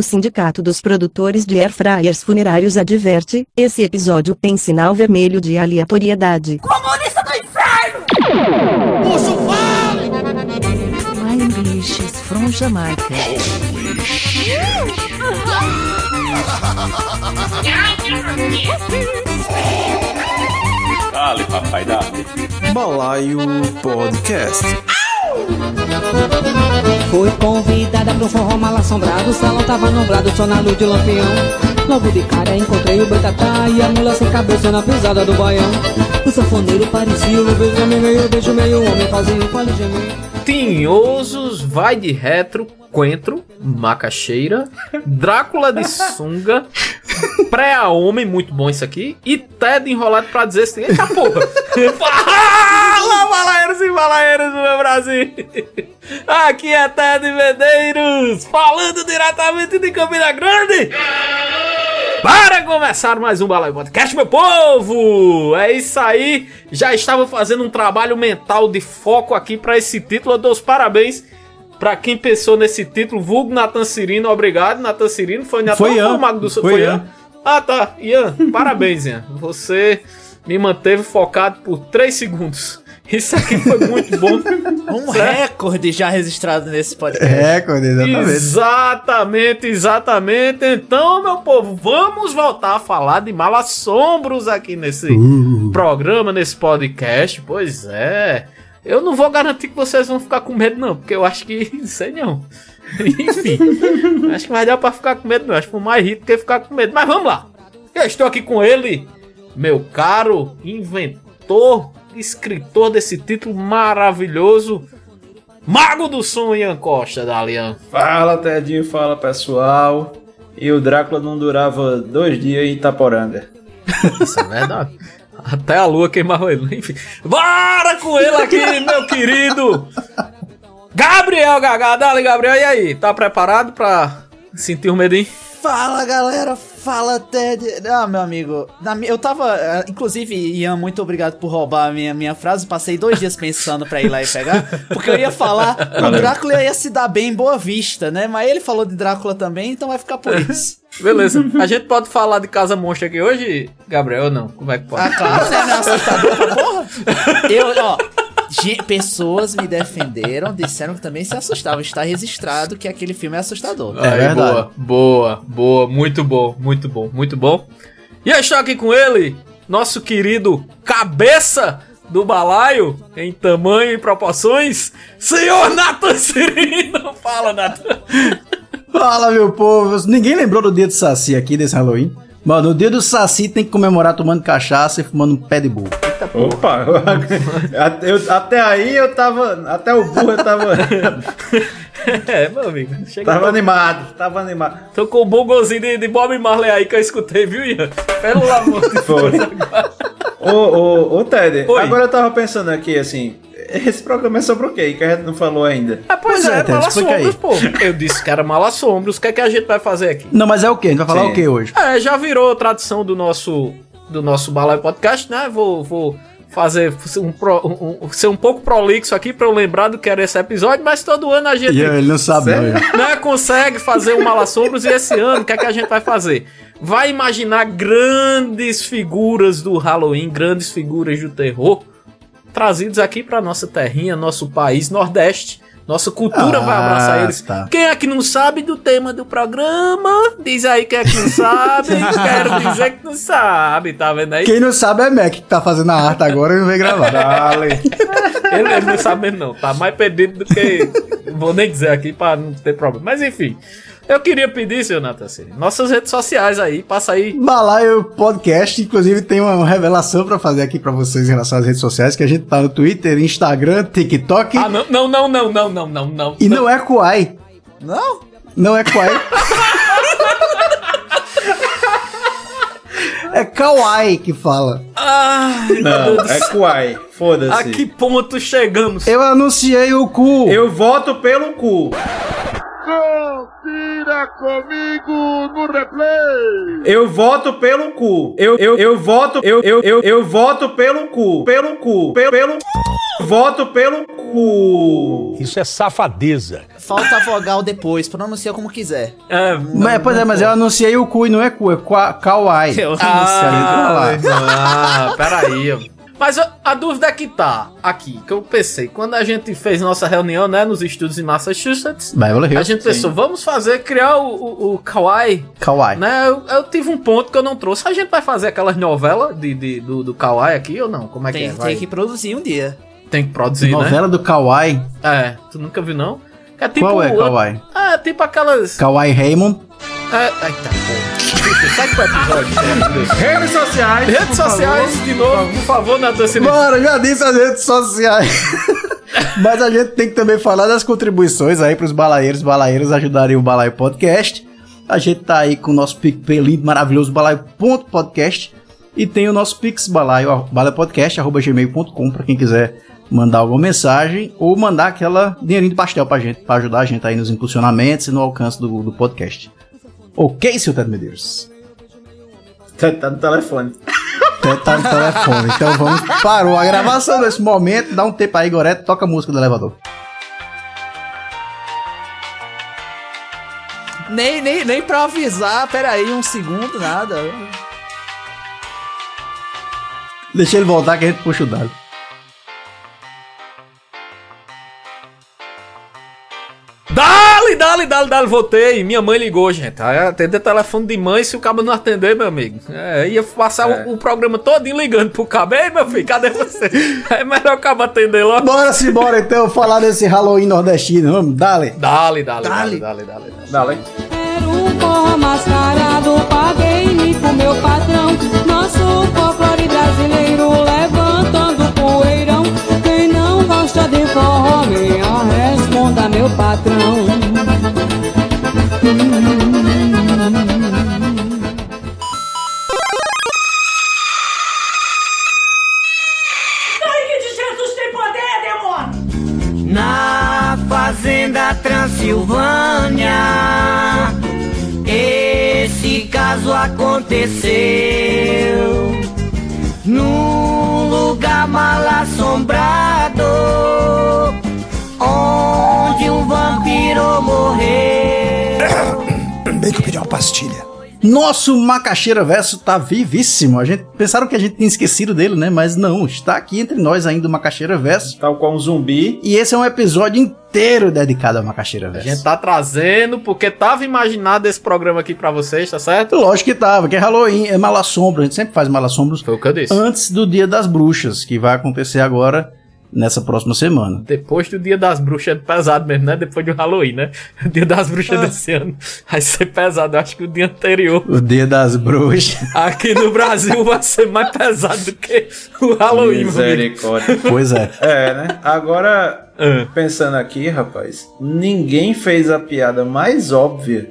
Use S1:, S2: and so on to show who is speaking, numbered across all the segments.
S1: O Sindicato dos Produtores de Airfryers Funerários adverte: esse episódio tem sinal vermelho de aleatoriedade.
S2: Comunista do inferno!
S3: Puxa vale!
S4: My English is from Jamaica.
S5: Dale, papai, dale.
S6: Balaio Podcast.
S7: Fui convidada pro forró mal assombrado O salão tava nublado, só na luz de lampião. Logo de cara encontrei o Boitatá E a mula sem cabeça na pisada do baião. O sanfoneiro parecia um Benjamin meio beijo, meio homem fazendo fale gemer
S8: Tinhosos, vai de retro, coentro, macaxeira, Drácula de sunga, pré-homem, muito bom isso aqui, e Ted enrolado pra dizer assim, eita porra! E balaeiras do meu Brasil! Aqui é Ted Medeiros, falando diretamente de Campina Grande! Para começar mais um Balaio Podcast, meu povo! É isso aí, já estava fazendo um trabalho mental de foco aqui para esse título. Eu dou os parabéns para quem pensou nesse título, vulgo Natan Cirino, obrigado, Natan Cirino. Foi Natan
S9: Foi Ian.
S8: o Mago do?
S9: Foi
S8: Foi
S9: Ian.
S8: Ian. Ah, tá, Ian, parabéns, Ian. Você me manteve focado por 3 segundos. Isso aqui foi muito bom.
S3: Um recorde já registrado nesse podcast.
S9: Recorde, exatamente.
S8: Exatamente, exatamente. Então, meu povo, vamos voltar a falar de malassombros aqui nesse programa, nesse podcast. Pois é. Eu não vou garantir que vocês vão ficar com medo, não, porque eu acho que. Não sei não. Enfim, acho que vai dar pra ficar com medo, não. Acho que foi mais rico que ficar com medo. Mas vamos lá. Eu estou aqui com ele, meu caro inventor, escritor desse título maravilhoso. Mago do som, Ian Costa, da Alian.
S5: Fala, Tedinho, fala pessoal. E o Drácula não durava dois dias em Itaporanga.
S8: Isso é verdade. Até a lua queimava ele. Enfim, bora com ele aqui, meu querido. Gabriel Gagá, dale, Gabriel. E aí, tá preparado pra sentir o medinho?
S3: Fala galera, fala Ted. Ah, meu amigo, na eu tava. ah, Inclusive, Ian, muito obrigado por roubar a minha, minha frase. Passei dois dias pensando pra ir lá e pegar. Porque eu ia falar, o Drácula ia se dar bem em Boa Vista, né? Mas ele falou de Drácula também, então vai ficar por isso.
S8: Beleza. A gente pode falar de Casa Monstro aqui hoje, Gabriel, ou não? Como é que pode?
S3: Ah, claro, né? Não é assustador porra? Eu, ó. Ge- Pessoas me defenderam, disseram que também se assustavam. Está registrado que aquele filme é assustador.
S9: É verdade.
S8: Boa, boa, boa. Muito bom, muito bom, muito bom. E eu estou aqui com ele, nosso querido cabeça do balaio, em tamanho e proporções, senhor Nathan Cirino. Fala, Nathan.
S9: Fala, meu povo. Ninguém lembrou do dia do Saci aqui, desse Halloween? Mano, o dia do Saci tem que comemorar tomando cachaça e fumando um pé de burro.
S5: Opa! eu- eu- até aí eu tava. Até o burro eu tava.
S8: É, meu amigo. Chega
S5: tava animado, tava animado.
S8: tô com o bongozinho de, de Bob Marley aí que eu escutei, viu, Ian? Pelo amor de. Deus.
S5: Ô, ô, ô, Ted,
S8: Oi.
S5: agora eu tava pensando aqui assim. Esse programa é sobre o quê? Que a gente não falou ainda.
S8: Ah, pois,
S9: Pois é,
S8: é,
S9: Ted, explica aí.
S8: malassombros, pô. Eu disse que era malassombros. O que é que a gente vai fazer aqui?
S9: Não, mas é o quê? A gente vai falar
S5: Sim.
S9: o quê hoje?
S8: É, já virou tradição do nosso do nosso Balai Podcast, né? Vou, vou fazer um, um- um- ser um pouco prolixo aqui pra eu lembrar do que era esse episódio, mas todo ano a gente
S9: E ele não sabe, não. Ian.
S8: né, consegue fazer um Malassombros e esse ano o que é que a gente vai fazer? Vai imaginar grandes figuras do Halloween, grandes figuras do terror trazidos aqui pra nossa terrinha, nosso país Nordeste. Nossa cultura
S9: Ah,
S8: vai abraçar eles.
S9: tá.
S8: Quem é que não sabe do tema do programa? Diz aí quem é que não sabe. Quero dizer que não sabe, tá vendo aí?
S9: Quem não sabe é Mac, que tá fazendo a arte agora e não veio gravar.
S5: Dale.
S8: Ele, não sabe mesmo, não. Tá mais perdido do que. Não vou nem dizer aqui pra não ter problema. Mas enfim. Eu queria pedir, senhor Natacini, nossas redes sociais aí, passa aí.
S9: Balaio Podcast, inclusive tem uma revelação pra fazer aqui pra vocês em relação às redes sociais, que a gente tá no Twitter, Instagram, TikTok
S8: Ah, não, não, não, não, não, não, não, não.
S9: e não é Kuai.
S3: Não?
S9: Não é Kuai. é Kawaii que fala.
S8: Meu
S5: Não, é
S8: céu.
S5: Kuai.
S8: A
S5: Foda-se.
S8: que ponto chegamos?
S9: Eu anunciei o cu.
S5: Eu voto pelo cu.
S2: Confira comigo no replay!
S5: Eu voto pelo cu. Eu, eu, eu voto. Eu, eu, eu, eu voto pelo cu. Pelo cu. Pelo, pelo. Voto pelo cu.
S10: Isso é safadeza.
S3: Falta a vogal depois, pronuncia como quiser.
S8: É,
S9: Mas, pois é, mas eu anunciei o cu e não é cu, é kawaii.
S3: Eu
S8: Ah, ah, peraí. Mas a, a dúvida é que tá aqui, que eu pensei, quando a gente fez nossa reunião, né, nos estúdios em Massachusetts,
S9: Beverly
S8: a
S9: Hills.
S8: gente pensou, vamos fazer, criar o, o, o Kawaii,
S9: Kawaii.
S8: né? Eu, eu tive um ponto que eu não trouxe. A gente vai fazer aquelas novelas de, de- do, do Kawaii aqui ou não? Como é que
S3: Tem,
S8: é?
S3: tem
S8: Vai.
S3: que produzir um dia.
S8: Tem que produzir, né?
S9: Novela do kawaii.
S8: É, tu nunca viu não? É tipo,
S9: Qual é kawaii?
S8: É, tipo aquelas...
S9: Kawaii Raymond.
S8: É, eita, porra. Sai pro episódio.
S5: Redes sociais.
S8: Redes sociais, de novo, por favor, Natan Silva.
S9: Bora, já disse as redes sociais. Mas a gente tem que também falar das contribuições aí pros balaeiros, balaeiros ajudarem o Balaio Podcast. A gente tá aí com o nosso PicPay lindo, maravilhoso, balaio.podcast. E tem o nosso Pix Balaio, balaiopodcast.gmail.com pra quem quiser mandar alguma mensagem ou mandar aquela dinheirinho de pastel pra gente, pra ajudar a gente aí nos impulsionamentos e no alcance do, do podcast. Ok, seu Ted Medeiros?
S5: Tá, tá no telefone.
S9: Até tá no telefone. Então vamos. Parou a gravação nesse momento. Dá um tempo aí, Goreto. Toca a música do elevador.
S3: Nem, nem, nem pra avisar, peraí, um segundo, nada.
S9: Deixa ele voltar que a gente puxa o dado.
S8: Dale, dale, dale, dale, voltei. Minha mãe ligou, gente. Aí atender telefone de mãe, se o cabo não atender, meu amigo. É, ia passar
S5: É.
S8: o, o programa todinho ligando pro cabo. Ei, meu filho, cadê você? É melhor o cabo atender logo.
S9: Bora se bora então falar desse Halloween nordestino. Vamos, dale.
S8: Dale, dale, dale, dale, dale.
S5: Dale.
S7: Era um forró mascarado, paguei com meu patrão. Nosso folclore brasileiro levantando poeirão. Quem não gosta de forró, responda, meu patrão.
S11: Fazenda Transilvânia, esse caso aconteceu. Num lugar mal assombrado, onde um vampiro morreu.
S9: Bem que eu pedi uma pastilha. Nosso Macaxeira Verso tá vivíssimo. A gente pensaram que a gente tinha esquecido dele, né? Mas não, está aqui entre nós ainda o Macaxeira Verso.
S5: Tal qual um zumbi.
S9: E esse é um episódio inteiro dedicado ao Macaxeira
S8: A
S9: Verso.
S8: gente tá trazendo, porque tava imaginado esse programa aqui pra vocês, tá certo?
S9: Lógico que tava, que é Halloween, é Malassombro. A gente sempre faz Malassombros
S8: Foi o que eu disse.
S9: antes do Dia das Bruxas, que vai acontecer agora nessa próxima semana.
S8: Depois do Dia das Bruxas é pesado mesmo, né? Depois do Halloween, né? O Dia das Bruxas desse ano vai ser pesado. Eu acho que o dia anterior
S9: O Dia das Bruxas.
S8: aqui no Brasil vai ser mais pesado do que o Halloween.
S5: Misericórdia.
S9: pois é.
S5: É, né? Agora,
S8: Ah.
S5: pensando aqui, rapaz, ninguém fez a piada mais óbvia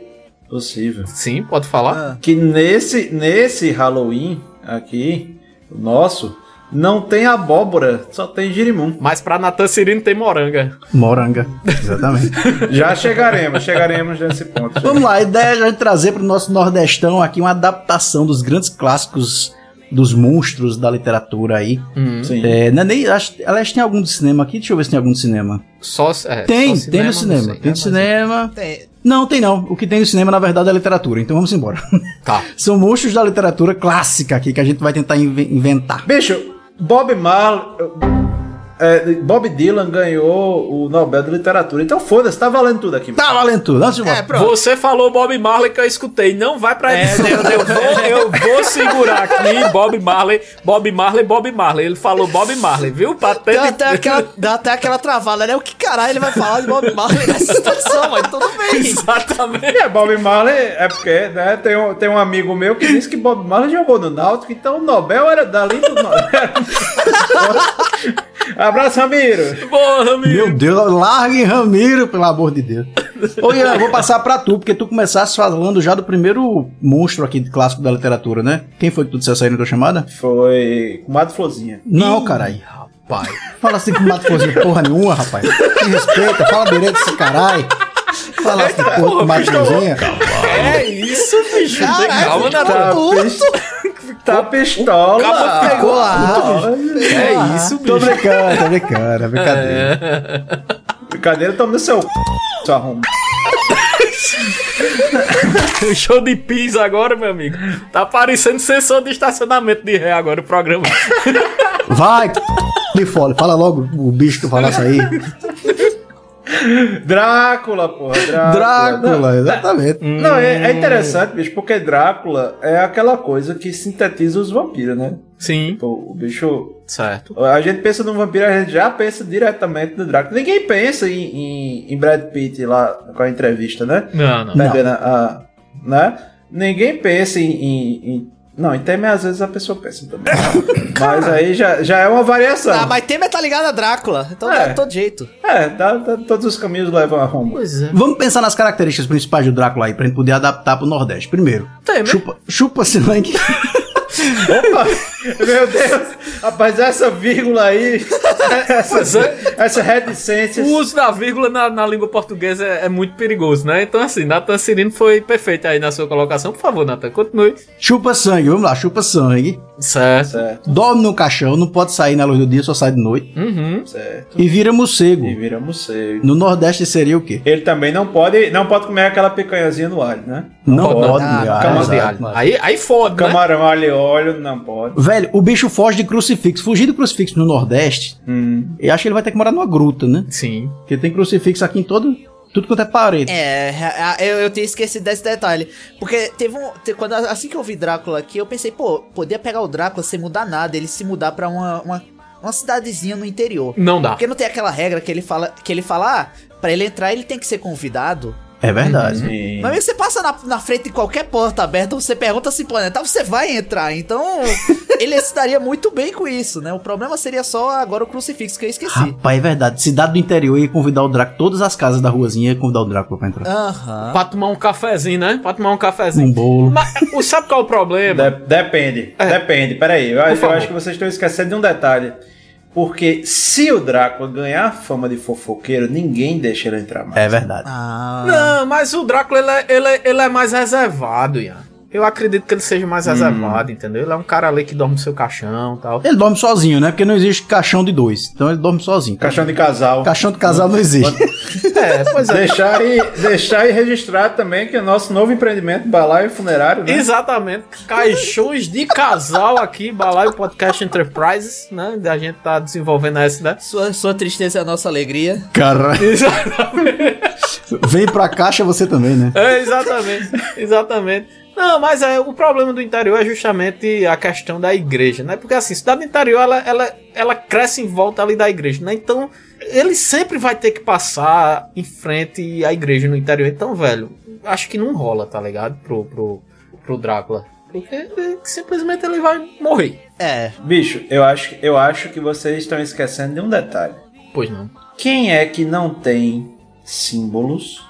S5: possível.
S8: Sim, pode falar.
S5: Que nesse, nesse Halloween aqui, o nosso, não tem abóbora, só tem girimum.
S8: Mas pra Natan Cirino tem moranga.
S9: Moranga. Exatamente.
S5: Já chegaremos, chegaremos nesse ponto.
S9: Vamos lá, a ideia é trazer para o nosso Nordestão aqui uma adaptação dos grandes clássicos dos monstros da literatura aí.
S5: Sim.
S9: É, não é nem, acho, aliás, tem algum de cinema aqui? Deixa eu ver se tem algum de cinema.
S8: Só, é,
S9: Tem,
S8: só
S9: tem no cinema.
S8: sei,
S9: tem no
S8: Mas-
S9: cinema.
S3: Tem-
S9: Não, tem não. O que tem no cinema, na verdade, é a literatura. Então vamos embora.
S8: Tá.
S9: São monstros da literatura clássica aqui que a gente vai tentar inve- inventar.
S5: Bicho, Bob Marley. É, Bob Dylan ganhou o Nobel de Literatura. Então foda-se, tá valendo tudo aqui.
S9: Tá valendo tudo. Embora.
S3: É, pronto.
S8: Você falou Bob Marley que eu escutei. Não vai pra
S3: É,
S8: edição.
S3: deu-
S8: eu, vou, eu vou segurar aqui Bob Marley, Bob Marley, Bob Marley. Ele falou Bob Marley, viu?
S3: Dá até, aquela, dá até aquela travada, né? O que caralho ele vai falar de Bob Marley nessa situação, mas tudo bem.
S8: Exatamente.
S5: É, Bob Marley é porque, né, tem um, tem um amigo meu que disse que Bob Marley jogou no Náutico, então o Nobel era dali do Nobel. Abraço, Ramiro.
S8: Porra, amigo.
S9: Meu Deus, largue Ramiro, pelo amor de Deus. Ô Ian, eu vou passar pra tu, porque tu começaste falando já do primeiro monstro aqui de clássico da literatura, né? Quem foi que tu dissesse aí na tua chamada?
S5: Foi com Mato Florzinha.
S9: Não, caralho.
S8: Pai.
S9: Fala assim com mato florzinha porra nenhuma, rapaz. Me respeita, fala direito desse caralho. Fala assim, porra, com mato florzinha.
S8: É isso, bicho.
S3: Caralho,
S8: calma,
S3: fica
S8: Natan.
S5: Tá pistola.
S8: cabo
S3: Pegou lá.
S8: É isso,
S9: Tô
S8: bicho.
S9: brincando, tô brincando, é brincadeira.
S5: Brincadeira, toma no seu c... Sua arromba.
S8: O show de pizza agora, meu amigo. Tá parecendo sessão de estacionamento de ré agora o programa.
S9: Vai, de fora, fala logo o bicho que tu falasse aí.
S5: Drácula, porra. Drácula.
S9: Drácula, exatamente.
S5: Não, é, é interessante, bicho, porque Drácula é aquela coisa que sintetiza os vampiros, né?
S8: Sim.
S5: O, o bicho.
S8: Certo.
S5: A gente pensa no vampiro, a gente já pensa diretamente no Drácula. Ninguém pensa em, em, em Brad Pitt lá com a entrevista, né?
S8: Não, não.
S5: Bebendo a- a- né? Ninguém pensa em, em- em- Não, em Temer às vezes a pessoa pensa também. Mas aí já, já é uma variação.
S3: Ah, mas Temer tá ligado a Drácula. Então
S5: É.
S3: dá de todo jeito.
S5: É, dá- dá- todos os caminhos levam a Roma.
S8: Pois é.
S9: Vamos pensar nas características principais do Drácula aí, pra gente poder adaptar pro Nordeste. Primeiro,
S8: Tem, né?
S9: chupa, chupa sangue.
S5: Opa! Meu Deus! Rapaz, essa vírgula aí. Essa,
S8: é.
S5: essa reticência.
S8: O uso da vírgula na, na língua portuguesa é, é muito perigoso, né? Então, assim, Nathan Cirino foi perfeito aí na sua colocação. Por favor, Nathan, continue.
S9: chupa sangue, vamos lá, chupa sangue.
S8: Certo.
S5: Certo,
S9: Dorme no caixão, não pode sair na luz do dia, só sai de noite.
S8: Uhum.
S5: certo.
S9: E vira morcego.
S5: E vira morcego.
S9: No Nordeste seria o quê?
S5: Ele também não pode, não pode comer aquela picanhazinha no alho, né?
S9: Não,
S8: pode,
S9: pode,
S3: não.
S9: ah,
S5: Cama
S8: de
S9: exato.
S8: alho. Aí, aí fode, né?
S5: Camarão, alho e óleo, não pode.
S9: Velho, o bicho foge de crucifixo. Fugir do crucifixo no Nordeste,
S5: Hum.
S9: eu acho que ele vai ter que morar numa gruta, né?
S8: Sim.
S9: Porque tem crucifixo aqui em todo. Tudo quanto é parede.
S3: É, a- eu, eu tinha esquecido desse detalhe. Porque teve um. te- quando, assim que eu vi Drácula aqui, eu pensei, pô, podia pegar o Drácula sem mudar nada, ele se mudar pra uma, uma, uma cidadezinha no interior.
S8: Não dá.
S3: Porque não tem aquela regra que ele fala, que ele fala, ah, pra ele entrar ele tem que ser convidado.
S9: É verdade.
S5: Sim.
S3: Mas você passa na, na frente de qualquer porta aberta, você pergunta se planetar, você vai entrar. Então, ele estaria muito bem com isso, né? O problema seria só agora o crucifixo que eu esqueci.
S9: Rapaz, é verdade. Cidade do interior ia convidar o Drácula. Todas as casas da ruazinha ia convidar o Drácula pra entrar.
S3: Aham.
S8: Pra tomar um cafezinho, né? Pra tomar um cafezinho.
S9: Um bolo.
S8: Mas o- sabe qual é o problema?
S5: De- depende,
S8: É.
S5: depende. Peraí, eu, eu acho que vocês estão esquecendo de um detalhe. Porque se o Drácula ganhar a fama de fofoqueiro, ninguém deixa ele entrar mais.
S9: É verdade.
S3: Ah.
S8: Não, mas o Drácula, ele é, ele é- ele é mais reservado, Ian. Eu acredito que ele seja mais reservado, entendeu? Ele é um cara ali que dorme no seu caixão e tal.
S9: Ele dorme sozinho, né? Porque não existe caixão de dois. Então ele dorme sozinho.
S5: Caixão de casal.
S9: Caixão de casal não existe.
S8: É, pois é.
S5: Deixar aí, deixar aí registrado também que é o nosso novo empreendimento, balaio funerário, né?
S8: Exatamente. Caixões de casal aqui, Balaio Podcast Enterprises, né? A gente tá desenvolvendo essa, né?
S3: Sua, sua tristeza é a nossa alegria.
S9: Cara,
S8: Exatamente.
S9: vem pra caixa você também, né?
S8: É, exatamente. Exatamente. Não, mas é, o problema do interior é justamente a questão da igreja, né? Porque assim, cidade do interior, ela, ela, ela cresce em volta ali da igreja, né? Então, ele sempre vai ter que passar em frente à igreja no interior. Então, velho, acho que não rola, tá ligado? Pro, pro, pro Drácula. Porque simplesmente ele vai morrer.
S3: É.
S5: Bicho, eu acho, eu acho que vocês estão esquecendo de um detalhe.
S8: Pois não.
S5: Quem é que não tem símbolos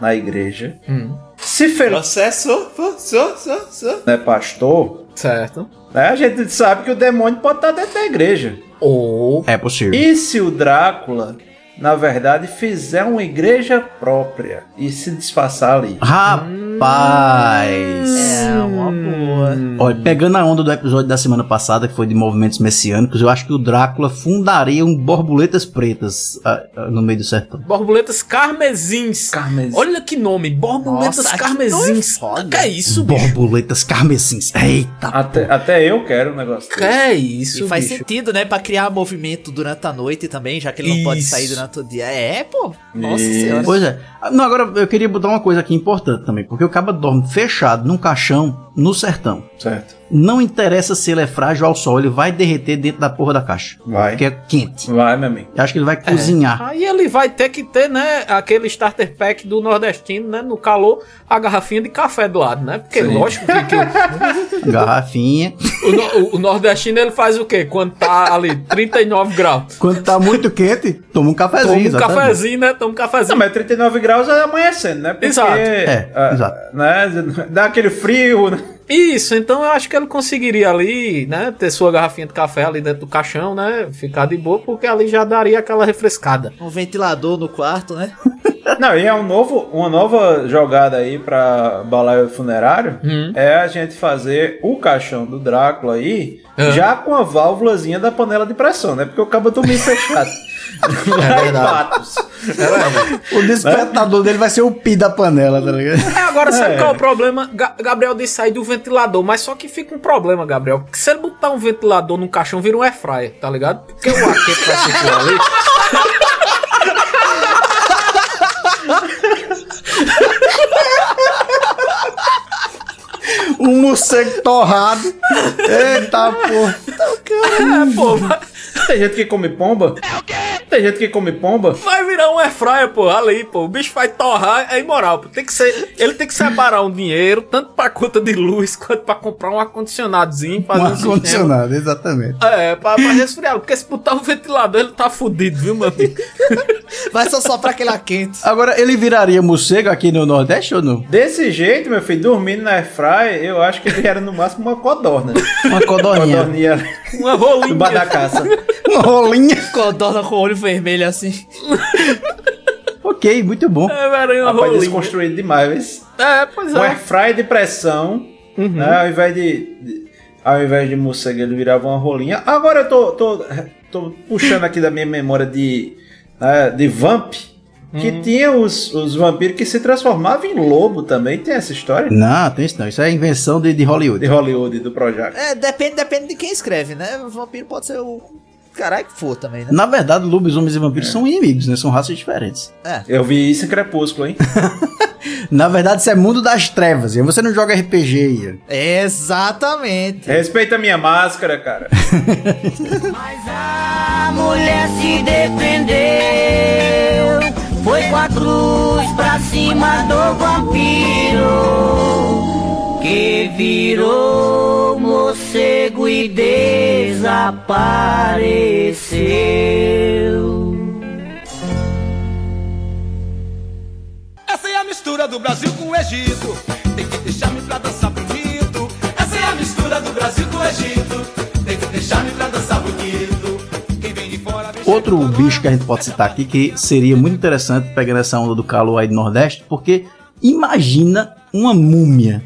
S5: na igreja?
S8: Hum,
S5: Se Felipe
S3: Processo, processo,
S5: é pastor,
S8: certo.
S5: né, a gente sabe que o demônio pode estar dentro da igreja.
S8: Ou.
S9: É possível.
S5: E se o Drácula, na verdade, fizer uma igreja própria e se disfarçar ali?
S9: Rapaz.
S3: É, uma boa.
S9: Olha, pegando a onda do episódio da semana passada, que foi de movimentos messiânicos, eu acho que o Drácula fundaria um borboletas pretas ah, ah, no meio do sertão.
S8: Borboletas carmesins. Olha que nome, borboletas
S3: Nossa, que
S8: carmesins.
S3: foda.
S8: Que é isso, bicho?
S9: Borboletas carmesins. Eita.
S5: Até, até eu quero um negócio
S8: Que
S5: desse.
S8: é isso,
S3: E faz
S8: bicho?
S3: sentido, né? Pra criar movimento durante a noite também, já que ele não pode
S8: Isso.
S3: sair durante o dia. É, pô. Nossa
S5: Isso.
S3: senhora.
S9: Pois é. Não, agora eu queria botar uma coisa aqui importante também, porque o cabo dorme fechado num caixão no sertão.
S5: Certo.
S9: Não interessa se ele é frágil ao sol, ele vai derreter dentro da porra da caixa.
S5: Vai.
S9: Porque é quente.
S5: Vai, meu amigo.
S9: Eu acho que ele vai cozinhar.
S8: Aí ele vai ter que ter, né, aquele starter pack do nordestino, né, no calor, a garrafinha de café do lado, né? Porque lógico que, que
S9: Garrafinha.
S8: o no- o- nordestino ele faz o quê? Quando tá ali 39 graus.
S9: Quando tá muito quente, toma um cafezinho.
S8: Toma um
S9: exatamente.
S8: cafezinho, né? Toma um
S5: Não,
S8: cafezinho.
S5: mas 39 graus é amanhecendo, né? Porque,
S8: Exato.
S9: É,
S5: ah,
S9: exato.
S5: Né, dá aquele frio, né?
S8: Isso, então eu acho que ele conseguiria ali, né, ter sua garrafinha de café ali dentro do caixão, né, ficar de boa, porque ali já daria aquela refrescada.
S3: Um ventilador no quarto, né?
S5: Não, e é um novo, uma nova jogada aí pra balaio funerário.
S8: Hum.
S5: É a gente fazer o caixão do Drácula aí,
S8: Ah.
S5: já com a válvulazinha da panela de pressão, né? Porque o cabo dormir fechado. Lá em
S8: verdade.
S5: Patos.
S9: O despertador dele vai ser o pi da panela, tá ligado?
S8: É, agora sabe
S5: É.
S8: qual é o problema? Ga- Gabriel disse sair do ventilador, mas só que fica um problema, Gabriel. Porque se ele botar um ventilador no caixão, vira um airfryer, tá ligado? Porque o ar vai circular ali.
S9: Um morcego torrado. Eita, porra.
S8: É, pô,
S5: Tem gente que come pomba? Tem gente que come pomba?
S8: vai virar um airfryer, pô, ali, pô. O bicho vai torrar, é imoral. Pô. Tem que ser, ele tem que separar um dinheiro, tanto pra conta de luz, quanto pra comprar um ar-condicionadozinho. fazer
S9: Um ar-condicionado, exatamente.
S8: É, pra, pra resfriar. Porque se botar um ventilador, ele tá fudido, viu, meu amigo?
S3: Vai só só pra aquele ar quente.
S9: Agora, ele viraria morcego aqui no Nordeste ou não?
S5: Desse jeito, meu filho, dormindo na airfryer, eu acho que ele era no máximo uma codorna.
S9: Uma codorninha.
S5: Codorninha
S8: Uma rolinha.
S5: da caça.
S9: Uma rolinha.
S3: Codorna com o olho vermelho assim.
S9: Ok, muito bom.
S8: É, uma
S5: Rapaz, desconstruído demais. mas
S8: É, pois
S5: Um
S8: é.
S5: airfryer de pressão, né, ao invés de, de- Ao invés de morcego, ele virava uma rolinha. Agora eu tô, tô, tô puxando aqui da minha memória de, né, de Vamp, que tinha os, os vampiros que se transformavam em lobo também. Tem essa história?
S9: Não, tem isso não. Isso é invenção de, de Hollywood.
S5: De Hollywood, do Projac.
S3: É, depende, depende de quem escreve, né? O vampiro pode ser o caralho que for também, né?
S9: Na verdade, lobisomens e vampiros são inimigos, né? São raças diferentes.
S3: É.
S5: Eu vi isso em Crepúsculo, hein?
S9: Na verdade, isso é mundo das trevas. E você não joga RPG, Ian.
S3: Exatamente.
S5: Respeita a minha máscara, cara.
S11: Mas a mulher se defendeu. Foi com a cruz pra cima do vampiro. Que virou morcego e desapareceu.
S10: Essa é a mistura do Brasil com o Egito. Tem que deixar-me pra dançar bonito. Essa é a mistura do Brasil com o Egito. Tem que deixar-me pra dançar bonito. Quem vem de fora vem
S9: Outro bicho que a gente pode citar aqui que seria muito interessante pegando essa onda do calor aí do Nordeste, porque imagina uma múmia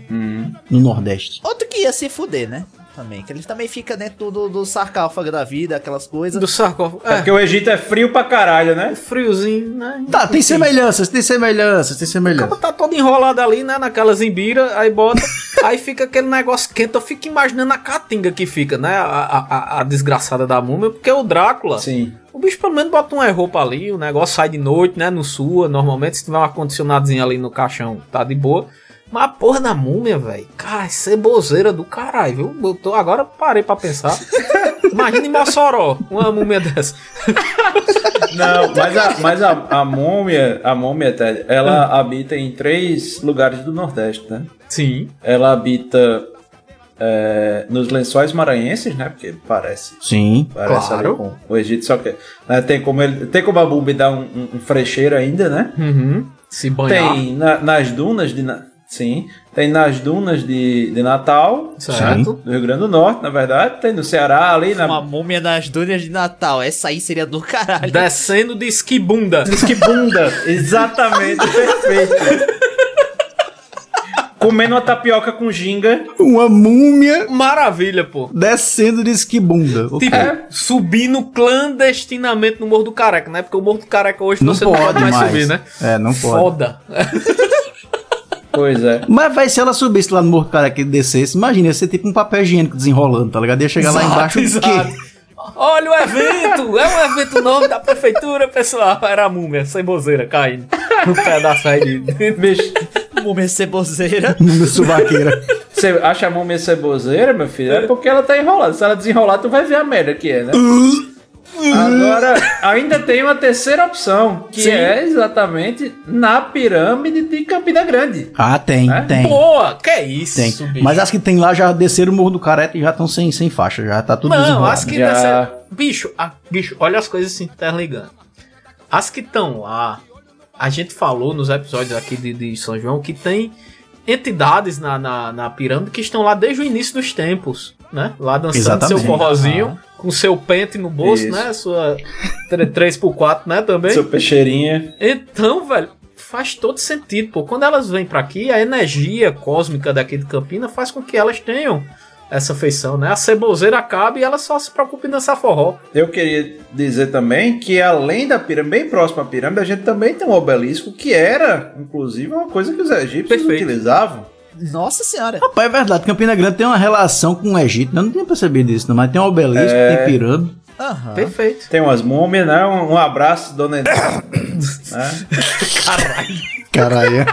S9: no Nordeste.
S3: Outro que ia se fuder, né? Também. Que ele também fica dentro do, do sarcófago da vida, aquelas coisas.
S8: Do sarcófago.
S5: É porque o Egito é frio pra caralho, né?
S8: friozinho, né?
S9: Tá, tem semelhanças, tem semelhanças, tem semelhanças.
S8: Tá todo enrolado ali, né? Naquelas zimbira, aí bota, aí fica aquele negócio quente. Eu fico imaginando a caatinga que fica, né? A, a, a- a desgraçada da múmia, porque o Drácula.
S5: Sim.
S8: O bicho pelo menos bota uma roupa ali, o negócio sai de noite, né? No sua, normalmente, se tiver um ar-condicionadozinho ali no caixão, tá de boa. Mas a porra da múmia, velho. Cara, ceboseira do caralho, viu? Eu tô, agora parei pra pensar. Imagina em Mossoró, uma múmia dessa.
S5: Não, mas a, mas a, a múmia, a múmia, Ted, ela habita em três lugares do Nordeste, né?
S8: Sim.
S5: Ela habita é, nos lençóis maranhenses, né? Porque parece.
S9: Sim.
S5: Parece
S8: Claro.
S5: ali com o Egito, só que né, tem como ele, tem como a múmia dar um, um, um frecheiro ainda, né?
S8: Uhum. Se banhar.
S5: Tem na- nas dunas de Na- sim, tem nas dunas de, de Natal,
S8: Certo.
S5: do Rio Grande do Norte, na verdade, tem no Ceará ali na
S3: Uma múmia nas dunas de Natal. Essa aí seria do caralho.
S8: Descendo de esquibunda.
S5: que bunda, exatamente, perfeito. Comendo uma tapioca com ginga.
S9: Uma múmia
S8: Maravilha, pô.
S9: descendo de esquibunda.
S8: Tipo, subindo clandestinamente no Morro do Careca, né? Porque o Morro do Careca hoje
S9: Não
S8: você não
S9: pode
S8: pode mais
S9: mais.
S8: subir, né?
S9: É, não pode.
S8: Foda.
S5: Pois é.
S9: Mas, vai se ela subisse lá no Morro do Careca e descesse, imagina, ia ser tipo um papel higiênico desenrolando, tá ligado? Ia chegar lá embaixo o quê?
S8: Olha o evento! É um evento novo da prefeitura, pessoal. Era a múmia, ceboseira, caindo. Um pedaço aí de...
S5: Bicho,
S3: Múmia ceboseira.
S9: Múmia subaqueira.
S5: você acha a múmia ceboseira, meu filho? É porque ela tá enrolada. Se ela desenrolar, tu vai ver a merda que é, né? Agora, ainda tem uma terceira opção, que
S8: Sim.
S5: é exatamente na pirâmide de Campina Grande.
S9: Ah, tem,
S5: É?
S9: tem.
S8: Boa! Que é isso,
S9: Tem.
S8: bicho?
S9: Mas as que tem lá já desceram o Morro do Careca e já estão sem, sem faixa, já tá tudo
S8: Não, as que
S5: Já.
S8: Bicho, a- bicho, olha as coisas se interligando. As que estão lá, a gente falou nos episódios aqui de, de São João que tem entidades na, na, na pirâmide que estão lá desde o início dos tempos, né? Lá dançando
S9: Exatamente.
S8: seu forrozinho, com seu pente no bolso,
S5: Isso.
S8: né? Sua 3x4, né? Também.
S5: Seu peixeirinha.
S8: Então, velho, faz todo sentido, pô. Quando elas vêm pra aqui, a energia cósmica daqui de Campina faz com que elas tenham essa feição, né? A ceboseira acaba e ela só se preocupa em dançar forró.
S5: Eu queria dizer também que além da pirâmide, bem próxima à pirâmide, a gente também tem um obelisco que era, inclusive, uma coisa que os egípcios
S8: Perfeito.
S5: utilizavam.
S3: Nossa senhora.
S9: Rapaz, é verdade, Campina Grande tem uma relação com o Egito. Eu não tinha percebido isso, não, mas tem um obelisco,
S5: É.
S9: tem pirâmide.
S3: Aham.
S8: Perfeito.
S5: Tem umas múmias, né? Um, um abraço, dona Edith. né?
S9: Caralho.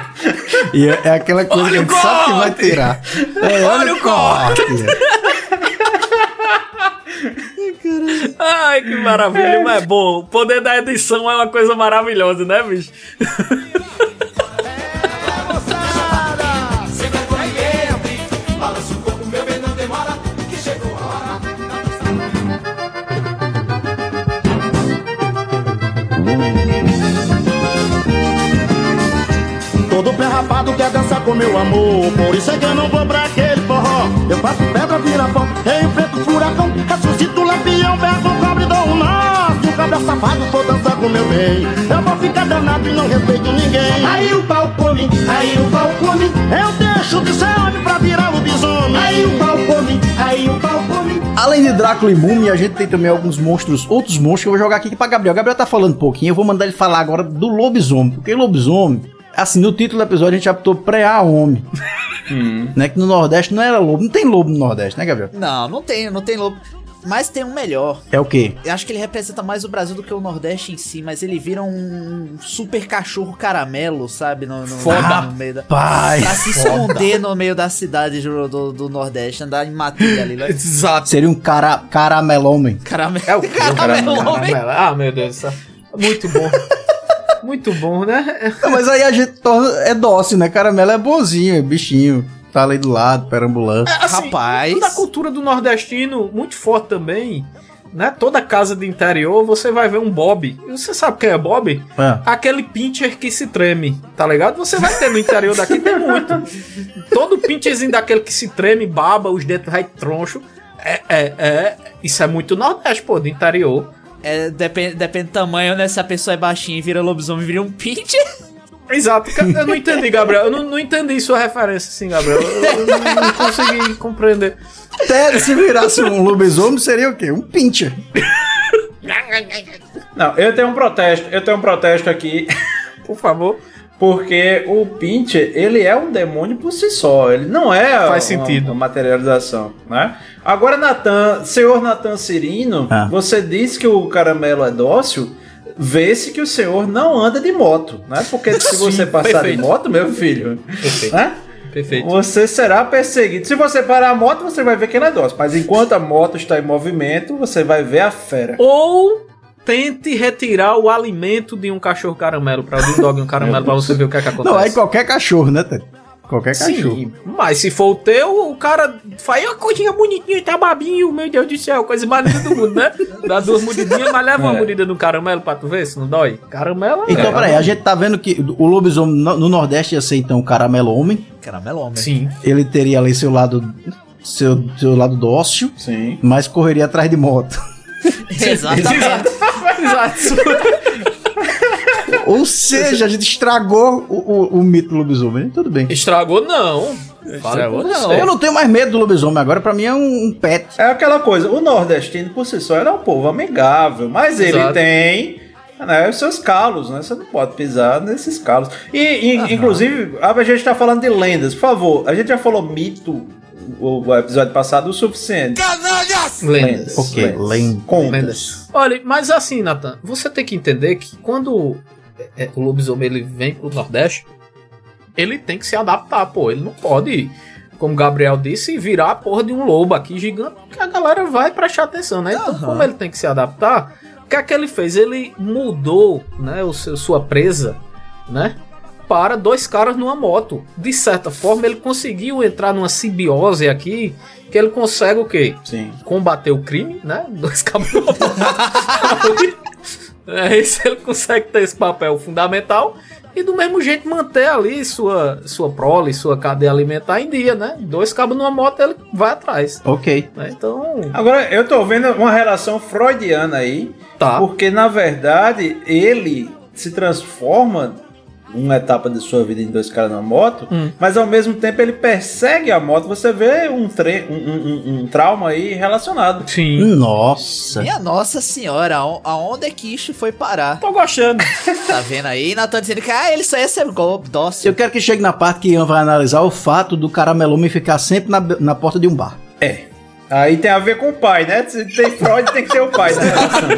S9: E é, é aquela coisa
S8: Olha
S9: que a gente sabe que vai
S8: corte!
S9: tirar. É,
S8: Olha o
S9: corte!
S8: Ai, que maravilha, mas é bom. O poder da edição é uma coisa maravilhosa, né, bicho?
S12: Todo pé rapado quer dançar com meu amor. Por isso é que eu não vou pra aquele forró. Eu faço pedra, vira pão enfrento o furacão Ressuscito lampião Pego cobre dou um nó Cabra safado for dançar com meu bem Eu vou ficar danado e não respeito ninguém Aí o pau come, aí o pau come Eu deixo de ser homem pra virar lobisomem Aí o pau come, aí o pau come
S9: Além de Drácula e Múmia, a gente tem também alguns monstros, outros monstros que eu vou jogar aqui pra Gabriel. Gabriel tá falando um pouquinho, eu vou mandar ele falar agora do lobisomem. Porque lobisomem, assim, no título do episódio a gente optou pré-homem. Né, que no Nordeste não era lobo. Não tem lobo no Nordeste, né, Gabriel?
S3: Não, não tem, não tem lobo. Mas tem um melhor.
S9: É o quê?
S3: Eu acho que ele representa mais o Brasil do que o Nordeste em si, mas ele vira um super cachorro caramelo, sabe? No, no,
S9: Foda.
S3: no meio da.
S9: Pai,
S3: Pra se
S9: foda.
S3: esconder no meio da cidade do, do, do Nordeste, andar em matilha ali. Né?
S8: Exato.
S9: Seria um cara, caramelomem.
S3: Caramelo.
S8: É o quê?
S3: Caramelo.
S8: Caramelo. Ah, meu Deus do céu. Muito bom. Muito bom, né?
S9: Não, mas aí a gente torna, é dócil, né? Caramelo é bonzinho, é bichinho. Tá ali do lado, perambulando.
S8: Assim,
S3: Rapaz.
S8: Da cultura do nordestino, muito forte também. Né? Toda casa de interior você vai ver um Bob. E Você sabe quem é Bob?
S9: É.
S8: Aquele pincher que se treme, tá ligado? Você vai ter no interior daqui, tem muito. Todo pincherzinho daquele que se treme, baba, os dedos vai troncho. É, é, é. Isso é muito nordeste, pô, do interior.
S3: É, depende, depende do tamanho, né? Se a pessoa é baixinha e vira lobisomem, vira um pincher.
S8: Exato, eu não entendi, Gabriel. Eu não, não entendi sua referência, assim, Gabriel. Eu, eu não, não consegui compreender.
S9: Até se virasse um lobisomem, seria o quê? Um pincher.
S5: Não, eu tenho um protesto. Eu tenho um protesto aqui.
S8: Por favor.
S5: Porque o Pincher, ele é um demônio por si só. Ele não é
S8: Faz
S5: uma,
S8: sentido.
S5: uma materialização, né? Agora, Natan, senhor Natan Cirino,
S9: Ah.
S5: você disse que o caramelo é dócil. Vê-se que o senhor não anda de moto, né? Porque se você passar
S8: perfeito.
S5: de moto, meu filho,
S8: Perfeito.
S5: né?
S8: Perfeito.
S5: Você será perseguido. Se você parar a moto, você vai ver que ele é dócil. Mas enquanto a moto está em movimento, você vai ver a fera.
S8: Ou tente retirar o alimento de um cachorro caramelo para o dog um caramelo para você ver o que é que acontece.
S9: Não, aí qualquer cachorro, né, Ted? Qualquer cachorro.
S8: Sim, mas se for o teu, o cara faz uma coisinha bonitinha, tá babinho, meu Deus do céu, coisa mais linda do mundo, né? Dá duas mordidinhas, mas leva uma
S5: É.
S8: mordida no caramelo pra tu ver se não dói. Caramelo é.
S9: Então, peraí, a gente tá vendo que o lobisomem no no Nordeste ia ser então o caramelo homem.
S3: Caramelo homem.
S8: Sim.
S9: Ele teria ali seu lado. Seu, seu lado dócil,
S5: Sim.
S9: mas correria atrás de moto.
S3: Exatamente.
S8: Exato.
S9: Ou seja, a gente estragou o, o, o mito do lobisomem. Tudo bem.
S8: Estragou não.
S3: Estragou, não.
S9: Eu não tenho mais medo do lobisomem agora, pra mim é um, um pet.
S5: É aquela coisa, o nordestino por si só ele é um povo amigável, mas ele
S8: Exato.
S5: tem né, os seus calos, né? Você não pode pisar nesses calos. E, e, inclusive, a gente tá falando de lendas, por favor, a gente já falou mito o, o episódio passado o suficiente.
S8: Lendas.
S9: Ok, lenda.
S5: Contas.
S8: Lendas. Olha, mas assim, Nathan, você tem que entender que quando é, o lobisomem ele vem pro Nordeste, ele tem que se adaptar, pô. Ele não pode, como o Gabriel disse, virar a porra de um lobo aqui gigante, que a galera vai prestar atenção, né? Então,
S3: Aham.
S8: como ele tem que se adaptar, o que é que ele fez? Ele mudou, né, o seu, sua presa, né? Para dois caras numa moto. De certa forma, ele conseguiu entrar numa simbiose aqui, que ele consegue o quê?
S5: Sim.
S8: combater o crime, né? Dois cabos moto. é isso, ele consegue ter esse papel fundamental e do mesmo jeito manter ali sua, sua prole, sua cadeia alimentar em dia, né? Dois cabos numa moto, ele vai atrás.
S9: Ok.
S8: né? Então,
S5: Agora, eu tô vendo uma relação freudiana aí,
S8: tá.
S5: porque na verdade ele se transforma uma etapa de sua vida em dois caras na moto, mas ao mesmo tempo ele persegue a moto. Você vê um, tre um, um- um- um trauma aí relacionado.
S8: Sim.
S9: Nossa.
S3: Minha nossa senhora, aon- aonde é que isso foi parar?
S8: Tô gostando.
S3: Tá vendo aí? Natan dizendo que ah, ele só ia ser golpe, dócil.
S9: Eu quero que chegue na parte que Ian vai analisar o fato do caramelome ficar sempre na, na porta de um bar.
S5: É. Aí tem a ver com o pai, né? Se tem Freud, tem que ter o pai na relação.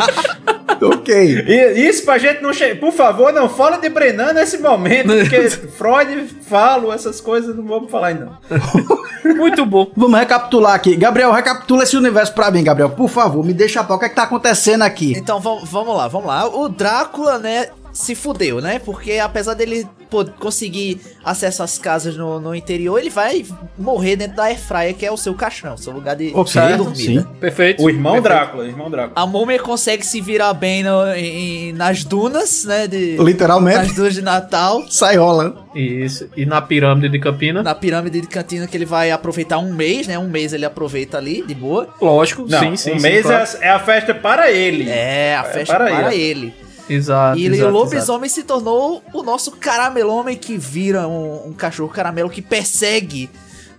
S9: ok.
S5: E isso pra gente não chegar. Por favor, não fala de Brenan nesse momento, porque Freud, falo, essas coisas não vamos falar ainda. não.
S8: Muito bom.
S9: Vamos recapitular aqui. Gabriel, recapitula esse universo pra mim, Gabriel. Por favor, me deixa pau. O que é que tá acontecendo aqui?
S3: Então vamos, vamos lá, vamos lá. O Drácula, né, se fudeu, né? Porque apesar dele pô, conseguir acesso às casas no, no interior, ele vai morrer dentro da Airfryer, que é o seu caixão, seu lugar de,
S9: Ok,
S3: de dormida.
S9: sim.
S8: Perfeito.
S5: O irmão
S8: Perfeito.
S5: Drácula, o irmão Drácula.
S3: A múmia consegue se virar bem no- em- nas dunas, né? De,
S9: Literalmente.
S3: Nas dunas de Natal.
S9: Sai rolando.
S8: Isso. E na pirâmide de Campina?
S3: Na pirâmide de cantina que ele vai aproveitar um mês, né? Um mês ele aproveita ali, de boa.
S8: Lógico,
S5: Não,
S8: sim, sim.
S5: um
S8: sim,
S5: mês
S8: claro.
S5: é, a, é a festa para ele.
S3: É, a festa
S5: para
S3: para,
S5: ele.
S3: ele.
S8: Exato.
S3: E ele-
S8: exato,
S3: o lobisomem se tornou o nosso caramelhomem que vira um, um cachorro caramelo que persegue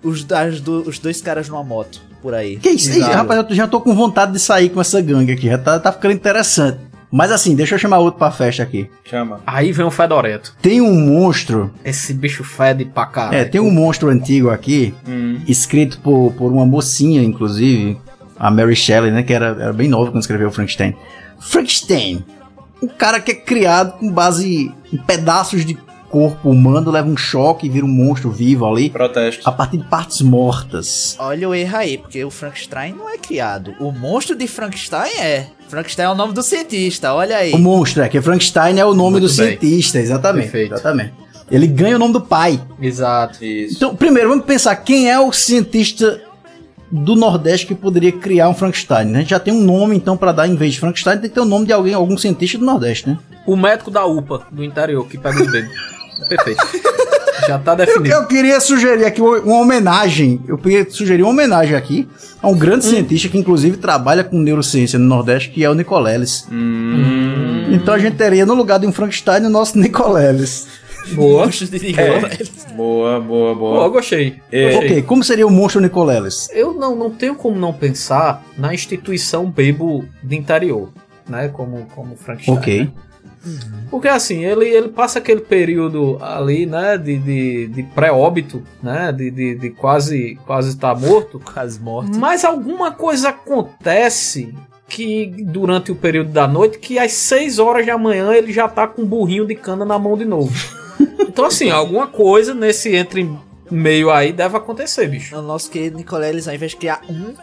S3: os, as do- os dois caras numa moto por aí.
S9: Que isso?
S8: Exato.
S9: rapaz, eu já tô com vontade de sair com essa gangue aqui. Já tá, tá ficando interessante. Mas assim, deixa eu chamar outro pra festa aqui.
S5: Chama.
S8: Aí vem o Fedoreto.
S9: Tem um monstro.
S8: Esse bicho fede pra caralho.
S9: É, tem um monstro antigo aqui,
S5: Hum.
S9: escrito por, por uma mocinha, inclusive, a Mary Shelley, né? Que era, era bem nova quando escreveu o Frankenstein. Frankenstein, um cara que é criado com base em pedaços de corpo humano, leva um choque e vira um monstro vivo ali,
S5: Protesto.
S9: a partir de partes mortas.
S3: Olha o erro aí, porque o Frankenstein não é criado. O monstro de Frankenstein é. Frankenstein é o nome do cientista, olha aí.
S9: O monstro, é que Frankenstein é o nome
S8: Muito
S9: do
S8: bem.
S9: cientista, exatamente.
S8: Perfeito.
S9: Exatamente. Ele ganha o nome do pai.
S8: Exato.
S5: Isso.
S9: Então, primeiro, vamos pensar quem é o cientista do Nordeste que poderia criar um Frankenstein. né? A gente já tem um nome, então, pra dar em vez de Frankenstein, tem que ter o nome de alguém, algum cientista do Nordeste, né?
S8: O médico da UPA, do interior, que pega os bebês. Perfeito. Já tá
S9: Eu,
S8: definido.
S9: eu queria sugerir aqui uma uma homenagem. Eu queria sugerir uma homenagem aqui a um grande cientista que, inclusive, trabalha com neurociência no Nordeste, que é o Nicoleles. Então a gente teria, no lugar de um Frankenstein, o nosso Nicoleles.
S8: Boa.
S3: Monstro de Nicoleles.
S5: Boa, boa,
S8: Boa,
S5: boa.
S8: gostei.
S5: É.
S9: Ok, como seria o monstro Nicoleles?
S8: Eu não, não tenho como não pensar na instituição Bebo de interior, né? Como, como Frankenstein.
S9: Ok.
S8: né? Porque assim, ele, ele passa aquele período ali, né? De, de, de pré-óbito, né? De, de, de quase quase estar morto.
S3: Quase morto.
S8: Mas alguma coisa acontece que durante o período da noite que às 6 horas da manhã ele já tá com um burrinho de cana na mão de novo. Então assim, alguma coisa nesse entre meio aí deve acontecer, bicho.
S3: O nosso querido Nicoleles, ao invés de criar um,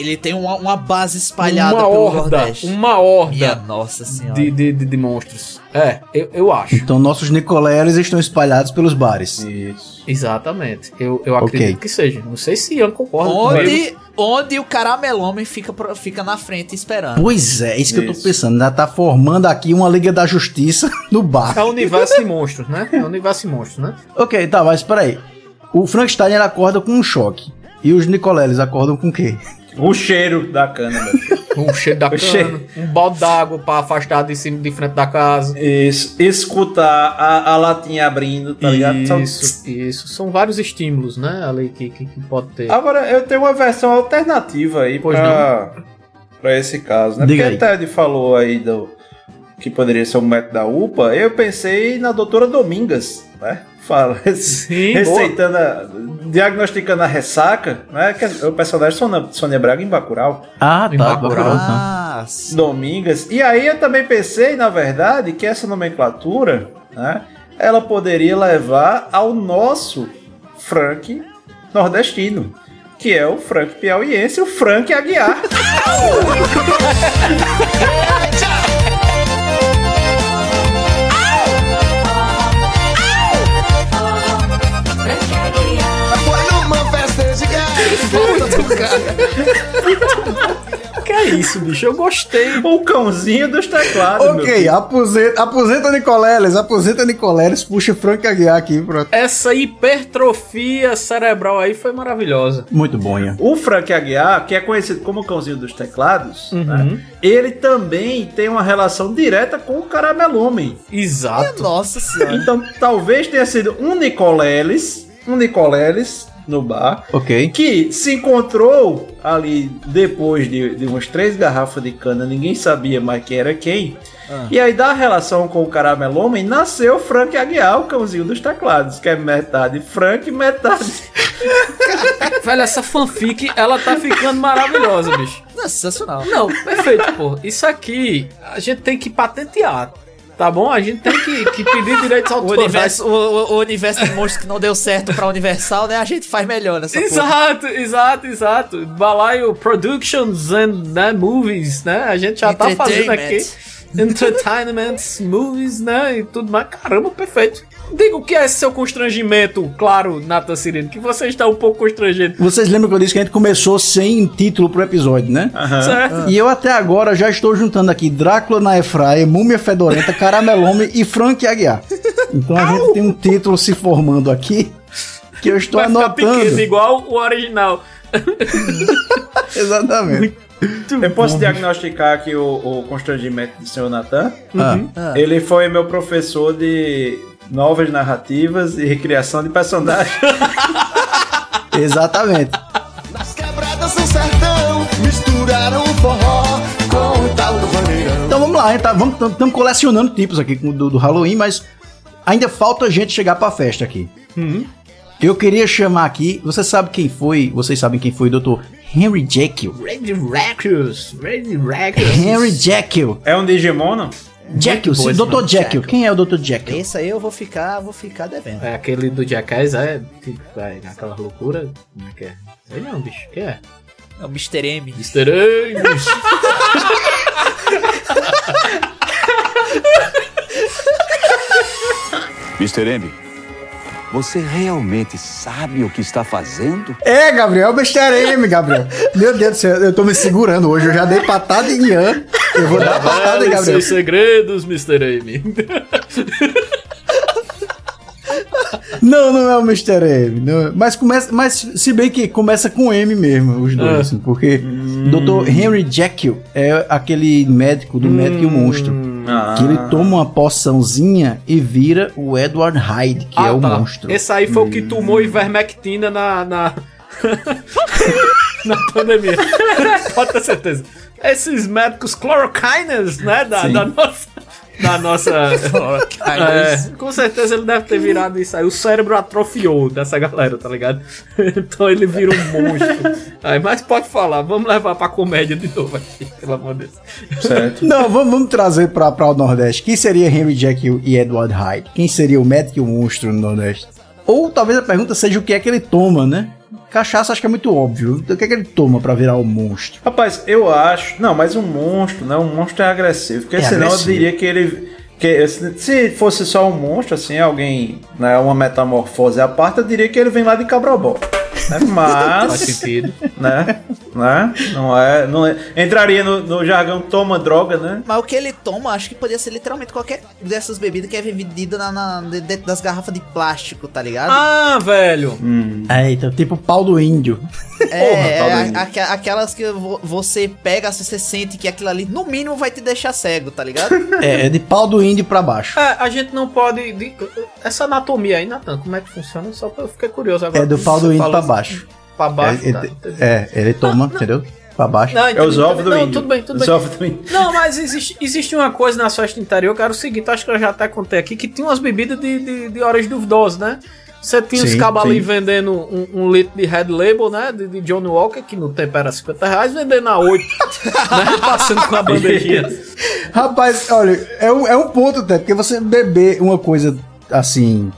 S3: ele tem uma, uma base espalhada
S8: uma
S3: pelo
S8: horda,
S3: Nordeste.
S8: uma horda
S3: Minha nossa senhora.
S8: de, de, de, de monstros. É, eu, eu acho.
S9: Então nossos Nicoleles estão espalhados pelos bares.
S5: Isso.
S8: Exatamente. Eu, eu acredito que seja. Não sei se Ian concorda comigo.
S3: Onde, onde o caramelhomem fica, fica na frente esperando.
S9: Pois é, isso que eu tô
S5: Isso.
S9: pensando. Já tá formando aqui uma Liga da Justiça no bar.
S8: É o universo de monstros, né? É o universo de monstros, né?
S9: Ok, tá, mas peraí. O Frankenstein acorda com um choque. E os Nicoleles acordam com o quê?
S5: O cheiro da cana.
S8: Um cheiro da
S5: O
S8: cana,
S5: cheiro.
S8: um balde d'água pra afastar de cima de frente da casa.
S5: Isso. Escutar a, a latinha abrindo, tá ligado?
S8: Isso, isso. São vários estímulos, né? Ali que, que, que pode ter.
S5: Agora, eu tenho uma versão alternativa aí
S8: Pois
S5: pra, pra esse caso, né?
S9: Diga
S5: Porque a Ted falou aí do que poderia ser um método da UPA, eu pensei na doutora Domingas, né? Fala,
S8: Sim,
S5: receitando, a- diagnosticando a ressaca, né? Que é o personagem Sônia, Sônia Braga em Bacurau.
S9: Ah,
S8: Em
S9: tá.
S8: Bacurau.
S9: Bacurau, tá.
S3: Ah,
S5: Domingas. E aí eu também pensei, na verdade, que essa nomenclatura, né? Ela poderia levar ao nosso Frank nordestino, que é o Frank piauiense, o Frank Aguiar.
S8: Que é isso, bicho. Eu gostei.
S5: O cãozinho dos teclados,
S9: Ok, aposenta, aposenta Nicoleles, aposenta Nicoleles, puxa Frank Aguiar aqui, pronto.
S8: Essa hipertrofia cerebral aí foi maravilhosa.
S9: Muito bom, Ian.
S5: O Frank Aguiar, que é conhecido como o cãozinho dos teclados,
S8: Uhum.
S5: né, ele também tem uma relação direta com o Caramelumen.
S8: Exato.
S3: Nossa senhora.
S5: Então, talvez tenha sido um Nicoleles, um Nicoleles no bar,
S9: Ok.
S5: que se encontrou ali depois de, de umas três garrafas de cana, ninguém sabia mais quem era quem. E aí, da relação com o Caramelhomem, nasceu Frank Aguiar, o cãozinho dos teclados, que é metade Frank, metade.
S8: Velho, essa fanfic, ela tá ficando maravilhosa, bicho.
S3: Sensacional.
S8: Não, perfeito, pô. Isso aqui a gente tem que patentear. Tá bom? A gente tem que, que pedir direitos
S3: O
S8: autorais.
S3: universo, o, o- o universo de monstros que não deu certo pra Universal, né? A gente faz melhor nessa porra.
S8: Exato, exato, exato. Balaio Productions and né, Movies, né? A gente já tá fazendo aqui. Entertainment, movies, né? E tudo mais. Caramba, perfeito. Diga o que é esse seu constrangimento, claro, Nathan Cirino, que você está um pouco constrangido.
S9: Vocês lembram que eu disse que a gente começou sem título pro episódio, né?
S8: Certo?
S9: E eu até agora já estou juntando aqui Drácula na Efraia, Múmia Fedorenta, Caramelome e Frank Aguiar. Então a gente tem um título se formando aqui que eu estou
S8: Vai
S9: anotando.
S8: pequeno, igual o original.
S9: Exatamente.
S5: Eu posso diagnosticar aqui o, o constrangimento do senhor Natan?
S9: Ah.
S5: Ele foi meu professor de novas narrativas e recriação de personagens.
S9: Exatamente.
S10: Nas quebradas do sertão, misturaram o forró com o tal do vaneirão.
S9: Então vamos lá, tá, vamos estamos colecionando tipos aqui do, do Halloween, mas ainda falta gente chegar pra festa aqui. Eu queria chamar aqui, você sabe quem foi? Vocês sabem quem foi o Dr. Henry Jekyll?
S8: Red Rackus.
S9: Henry Jekyll.
S5: É um Digimon, não?
S9: Jekyll, sim, Dr. Jekyll. Quem é o Dr. Jekyll?
S3: Esse aí eu vou ficar, vou ficar devendo.
S8: É aquele do Jackass, é, é aquela loucura. Como é que é? Sei não, bicho. Quem é?
S3: É o Mr. M.
S8: Mr. Ames.
S13: Mr. M, você realmente sabe o que está fazendo?
S9: É, Gabriel, Mr. M, Gabriel. Meu Deus do céu, eu tô me segurando hoje. Eu já dei patada em Ian. Eu vou dar patada em Gabriel.
S8: seus segredos, Mr. Amy.
S9: Não, não é o Mr. M. não. Mas começa, mas se bem que começa com M mesmo, os dois,
S8: Ah.
S9: assim, porque Dr. Henry Jekyll é aquele médico do médico e o monstro.
S5: Ah.
S9: Que ele toma uma poçãozinha e vira o Edward Hyde, que é o
S8: tá.
S9: monstro.
S8: Esse aí foi o que tomou ivermectina na. na... na pandemia. Pode ter certeza. Esses médicos cloroquinas, né? Da, da nossa. Da nossa. É, com certeza ele deve ter virado isso aí. O cérebro atrofiou dessa galera, tá ligado? Então ele vira um monstro. Aí, mas pode falar, vamos levar pra comédia de novo aqui, pelo amor de Deus.
S5: Certo.
S9: Não, vamos, vamos trazer pra, pra o Nordeste. Quem seria Henry Jekyll e Edward Hyde? Quem seria o médico e o monstro no Nordeste? Ou talvez a pergunta seja o que é que ele toma, né? Cachaça acho que é muito óbvio. O que é que ele toma pra virar o monstro?
S5: Rapaz, eu acho. Não, mas um monstro, né? Um monstro é agressivo. Porque
S9: É
S5: senão
S9: agressivo.
S5: eu diria que ele. Que, se se fosse só um monstro, assim, alguém, né, uma metamorfose à parte, eu diria que ele vem lá de Cabrobó. Né? Mas.
S8: Faz sentido.
S5: Né? Né? Não é. Não é entraria no, no jargão toma droga, né?
S3: Mas o que ele toma, acho que poderia ser literalmente qualquer dessas bebidas que é vendida na, na- de- dentro das garrafas de plástico, tá ligado?
S8: Ah, velho.
S9: É, então, tipo pau do índio.
S3: é,
S5: Paulo
S3: é, a- aque- aquelas que vo- você pega, você sente que aquilo ali, no mínimo, vai te deixar cego, tá ligado?
S9: É, é de pau do índio pra baixo.
S8: É, a gente não pode. de- essa anatomia aí, Natan, como é que funciona? Só pra eu ficar curioso agora.
S9: É do pau do índio pra baixo.
S8: Pra baixo,
S9: É,
S8: tá,
S9: é,
S8: entendi.
S9: é, ele toma, entendeu? Pra baixo.
S8: Não,
S5: É
S8: entendi,
S5: os ovos do
S8: não,
S5: índio.
S8: Tudo bem, tudo
S5: Os
S8: bem.
S5: ovos do índio.
S8: Não, mas existe, existe uma coisa na festa interior que era o seguinte, acho que eu já até contei aqui, que tinha umas bebidas de, de, de horas duvidosas, né? Você tinha os
S9: Sim,
S8: cabos ali
S9: sim.
S8: vendendo um, um litro de Red Label, né? De, de Johnny Walker, que no tempo era 50 reais, vendendo a 8, né? Passando com a bandejinha.
S9: Rapaz, olha, é um, é um ponto até, porque você beber uma coisa assim,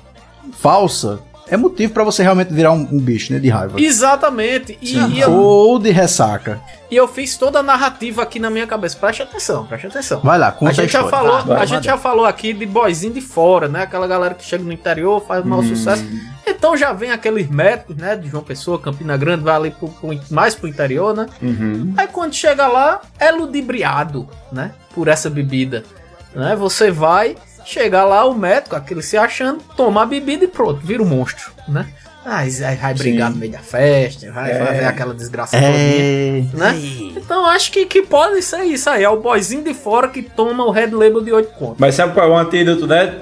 S9: falsa, é motivo pra você realmente virar um, um bicho, né? De raiva.
S8: Exatamente. E, e eu,
S9: Ou de ressaca.
S8: e eu fiz toda a narrativa aqui na minha cabeça. Preste atenção, preste atenção.
S9: Vai lá, conta
S8: a gente
S9: a
S8: já falou,
S9: Ah, vai,
S8: a
S9: vai
S8: gente já falou aqui de boyzinho de fora, né? Aquela galera que chega no interior, faz o maior sucesso. Então já vem aqueles métodos, né? De João Pessoa, Campina Grande, vai ali pro, pro- mais pro interior, né?
S5: Uhum.
S8: Aí quando chega lá, é ludibriado, né? Por essa bebida. Né? Você vai, chegar lá, o médico, aquele se achando, toma a bebida e pronto, vira um monstro, né? Aí aí vai brigar
S5: Sim.
S8: no meio da festa, vai
S5: É.
S8: fazer aquela desgraça
S9: É.
S8: todinha, né? Então acho que, que pode ser isso aí. É o boyzinho de fora que toma o Red Label de 8 contos.
S5: Mas sabe qual é o antídoto, né?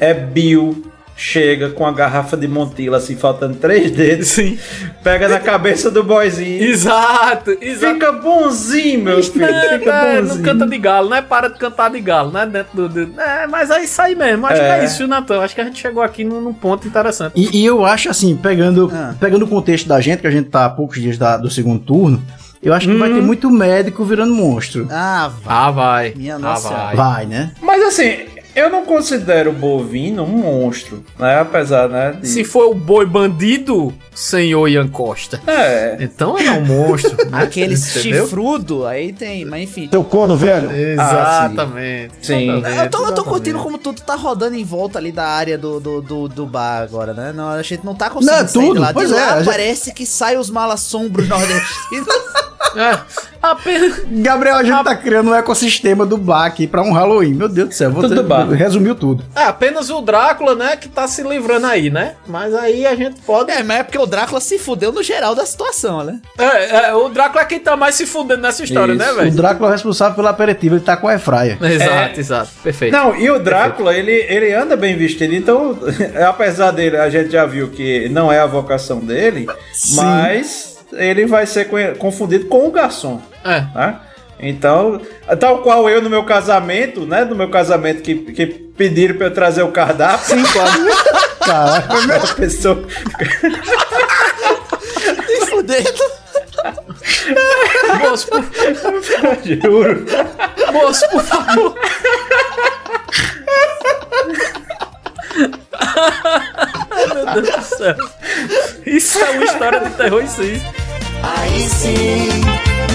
S5: É Bill. Chega com a garrafa de Montila, assim, faltando três dedos.
S8: Sim.
S5: Pega na cabeça do boyzinho.
S8: Exato, exato.
S5: Fica bonzinho, meu filho.
S8: É,
S5: Fica
S8: é, não
S5: bonzinho.
S8: canta de galo, né? Para de cantar de galo, né? Dentro do. do- É, mas é isso aí mesmo. Acho que
S9: É.
S8: é isso, viu, Natan? Acho que a gente chegou aqui num, num ponto interessante.
S9: E, e eu acho assim, pegando, pegando o contexto da gente, que a gente tá há poucos dias da- do segundo turno, eu acho que vai ter muito médico virando monstro.
S3: Ah,
S8: Ah, vai.
S3: Minha
S8: ah,
S3: nossa
S8: vai.
S9: Vai, né?
S5: Mas assim, eu não considero o bovino um monstro, né? Apesar, né? de-
S8: Se for o boi bandido, senhor Ian Costa.
S5: É.
S8: Então ele é um monstro. né?
S3: Aquele
S8: Entendeu?
S3: chifrudo, aí tem, mas enfim.
S9: Teu corno, velho.
S8: Exatamente.
S5: Sim.
S3: Eu tô, eu tô curtindo como tudo tá rodando em volta ali da área do, do, do, do bar agora, né? Não, a gente não tá conseguindo
S9: Não,
S3: sair
S9: tudo,
S3: de lá. De
S9: pois
S3: lá
S9: é, a gente-
S3: parece que sai os malassombros nordestinos.
S8: É.
S9: Gabriel, a gente tá criando um ecossistema do bar aqui pra um Halloween. Meu Deus do céu, você
S5: Tudo
S9: resumiu tudo.
S8: É apenas o Drácula, né, que tá se livrando aí, né? Mas aí a gente pode.
S3: é, mas é porque o Drácula se fudeu no geral da situação, né?
S8: É, é, o Drácula é quem tá mais se fudendo nessa história, né,
S9: O
S8: velho?
S9: Drácula é o responsável pelo aperitivo, ele tá com a Efraia.
S8: Exato, exato. Perfeito.
S5: Não, e o Drácula, ele, ele anda bem vestido, então, apesar dele, a gente já viu que não é a vocação dele, mas ele vai ser co- confundido com o garçom.
S8: É.
S5: né? Então, tal qual eu no meu casamento, né? No meu casamento que, que pediram pra eu trazer o cardápio. Sim, claro.
S9: Caralho.
S5: a pessoa.
S3: Se fudendo.
S8: Moço, por,
S5: Juro.
S8: moço, por favor. Ai, meu Deus do céu. Isso é uma história de terror, isso aí.
S10: Aí sim,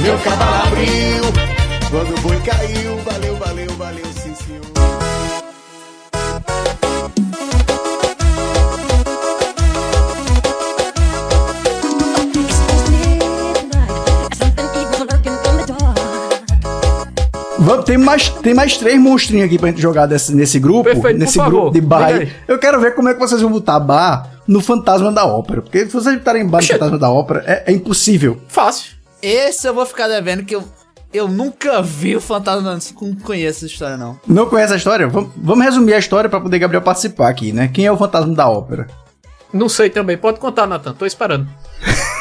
S10: meu cavalo abriu. Quando o boi caiu, valeu, valeu, valeu,
S9: tem, mais, tem mais três monstrinhos aqui pra gente jogar desse- nesse grupo.
S8: Perfeito, por
S9: nesse
S8: favor,
S9: grupo de bar. Eu quero ver como é que vocês vão botar bar no Fantasma da Ópera. Porque se vocês botarem bar no
S8: Oxê.
S9: Fantasma da Ópera, é, é impossível.
S8: Fácil.
S3: Esse eu vou ficar devendo que eu, eu nunca vi o fantasma, não conheço essa história, não.
S9: Não conhece a história? Vamos, vamos resumir a história pra poder Gabriel participar aqui, né? Quem é o Fantasma da Ópera?
S8: Não sei também. Pode contar, Nathan. Tô esperando.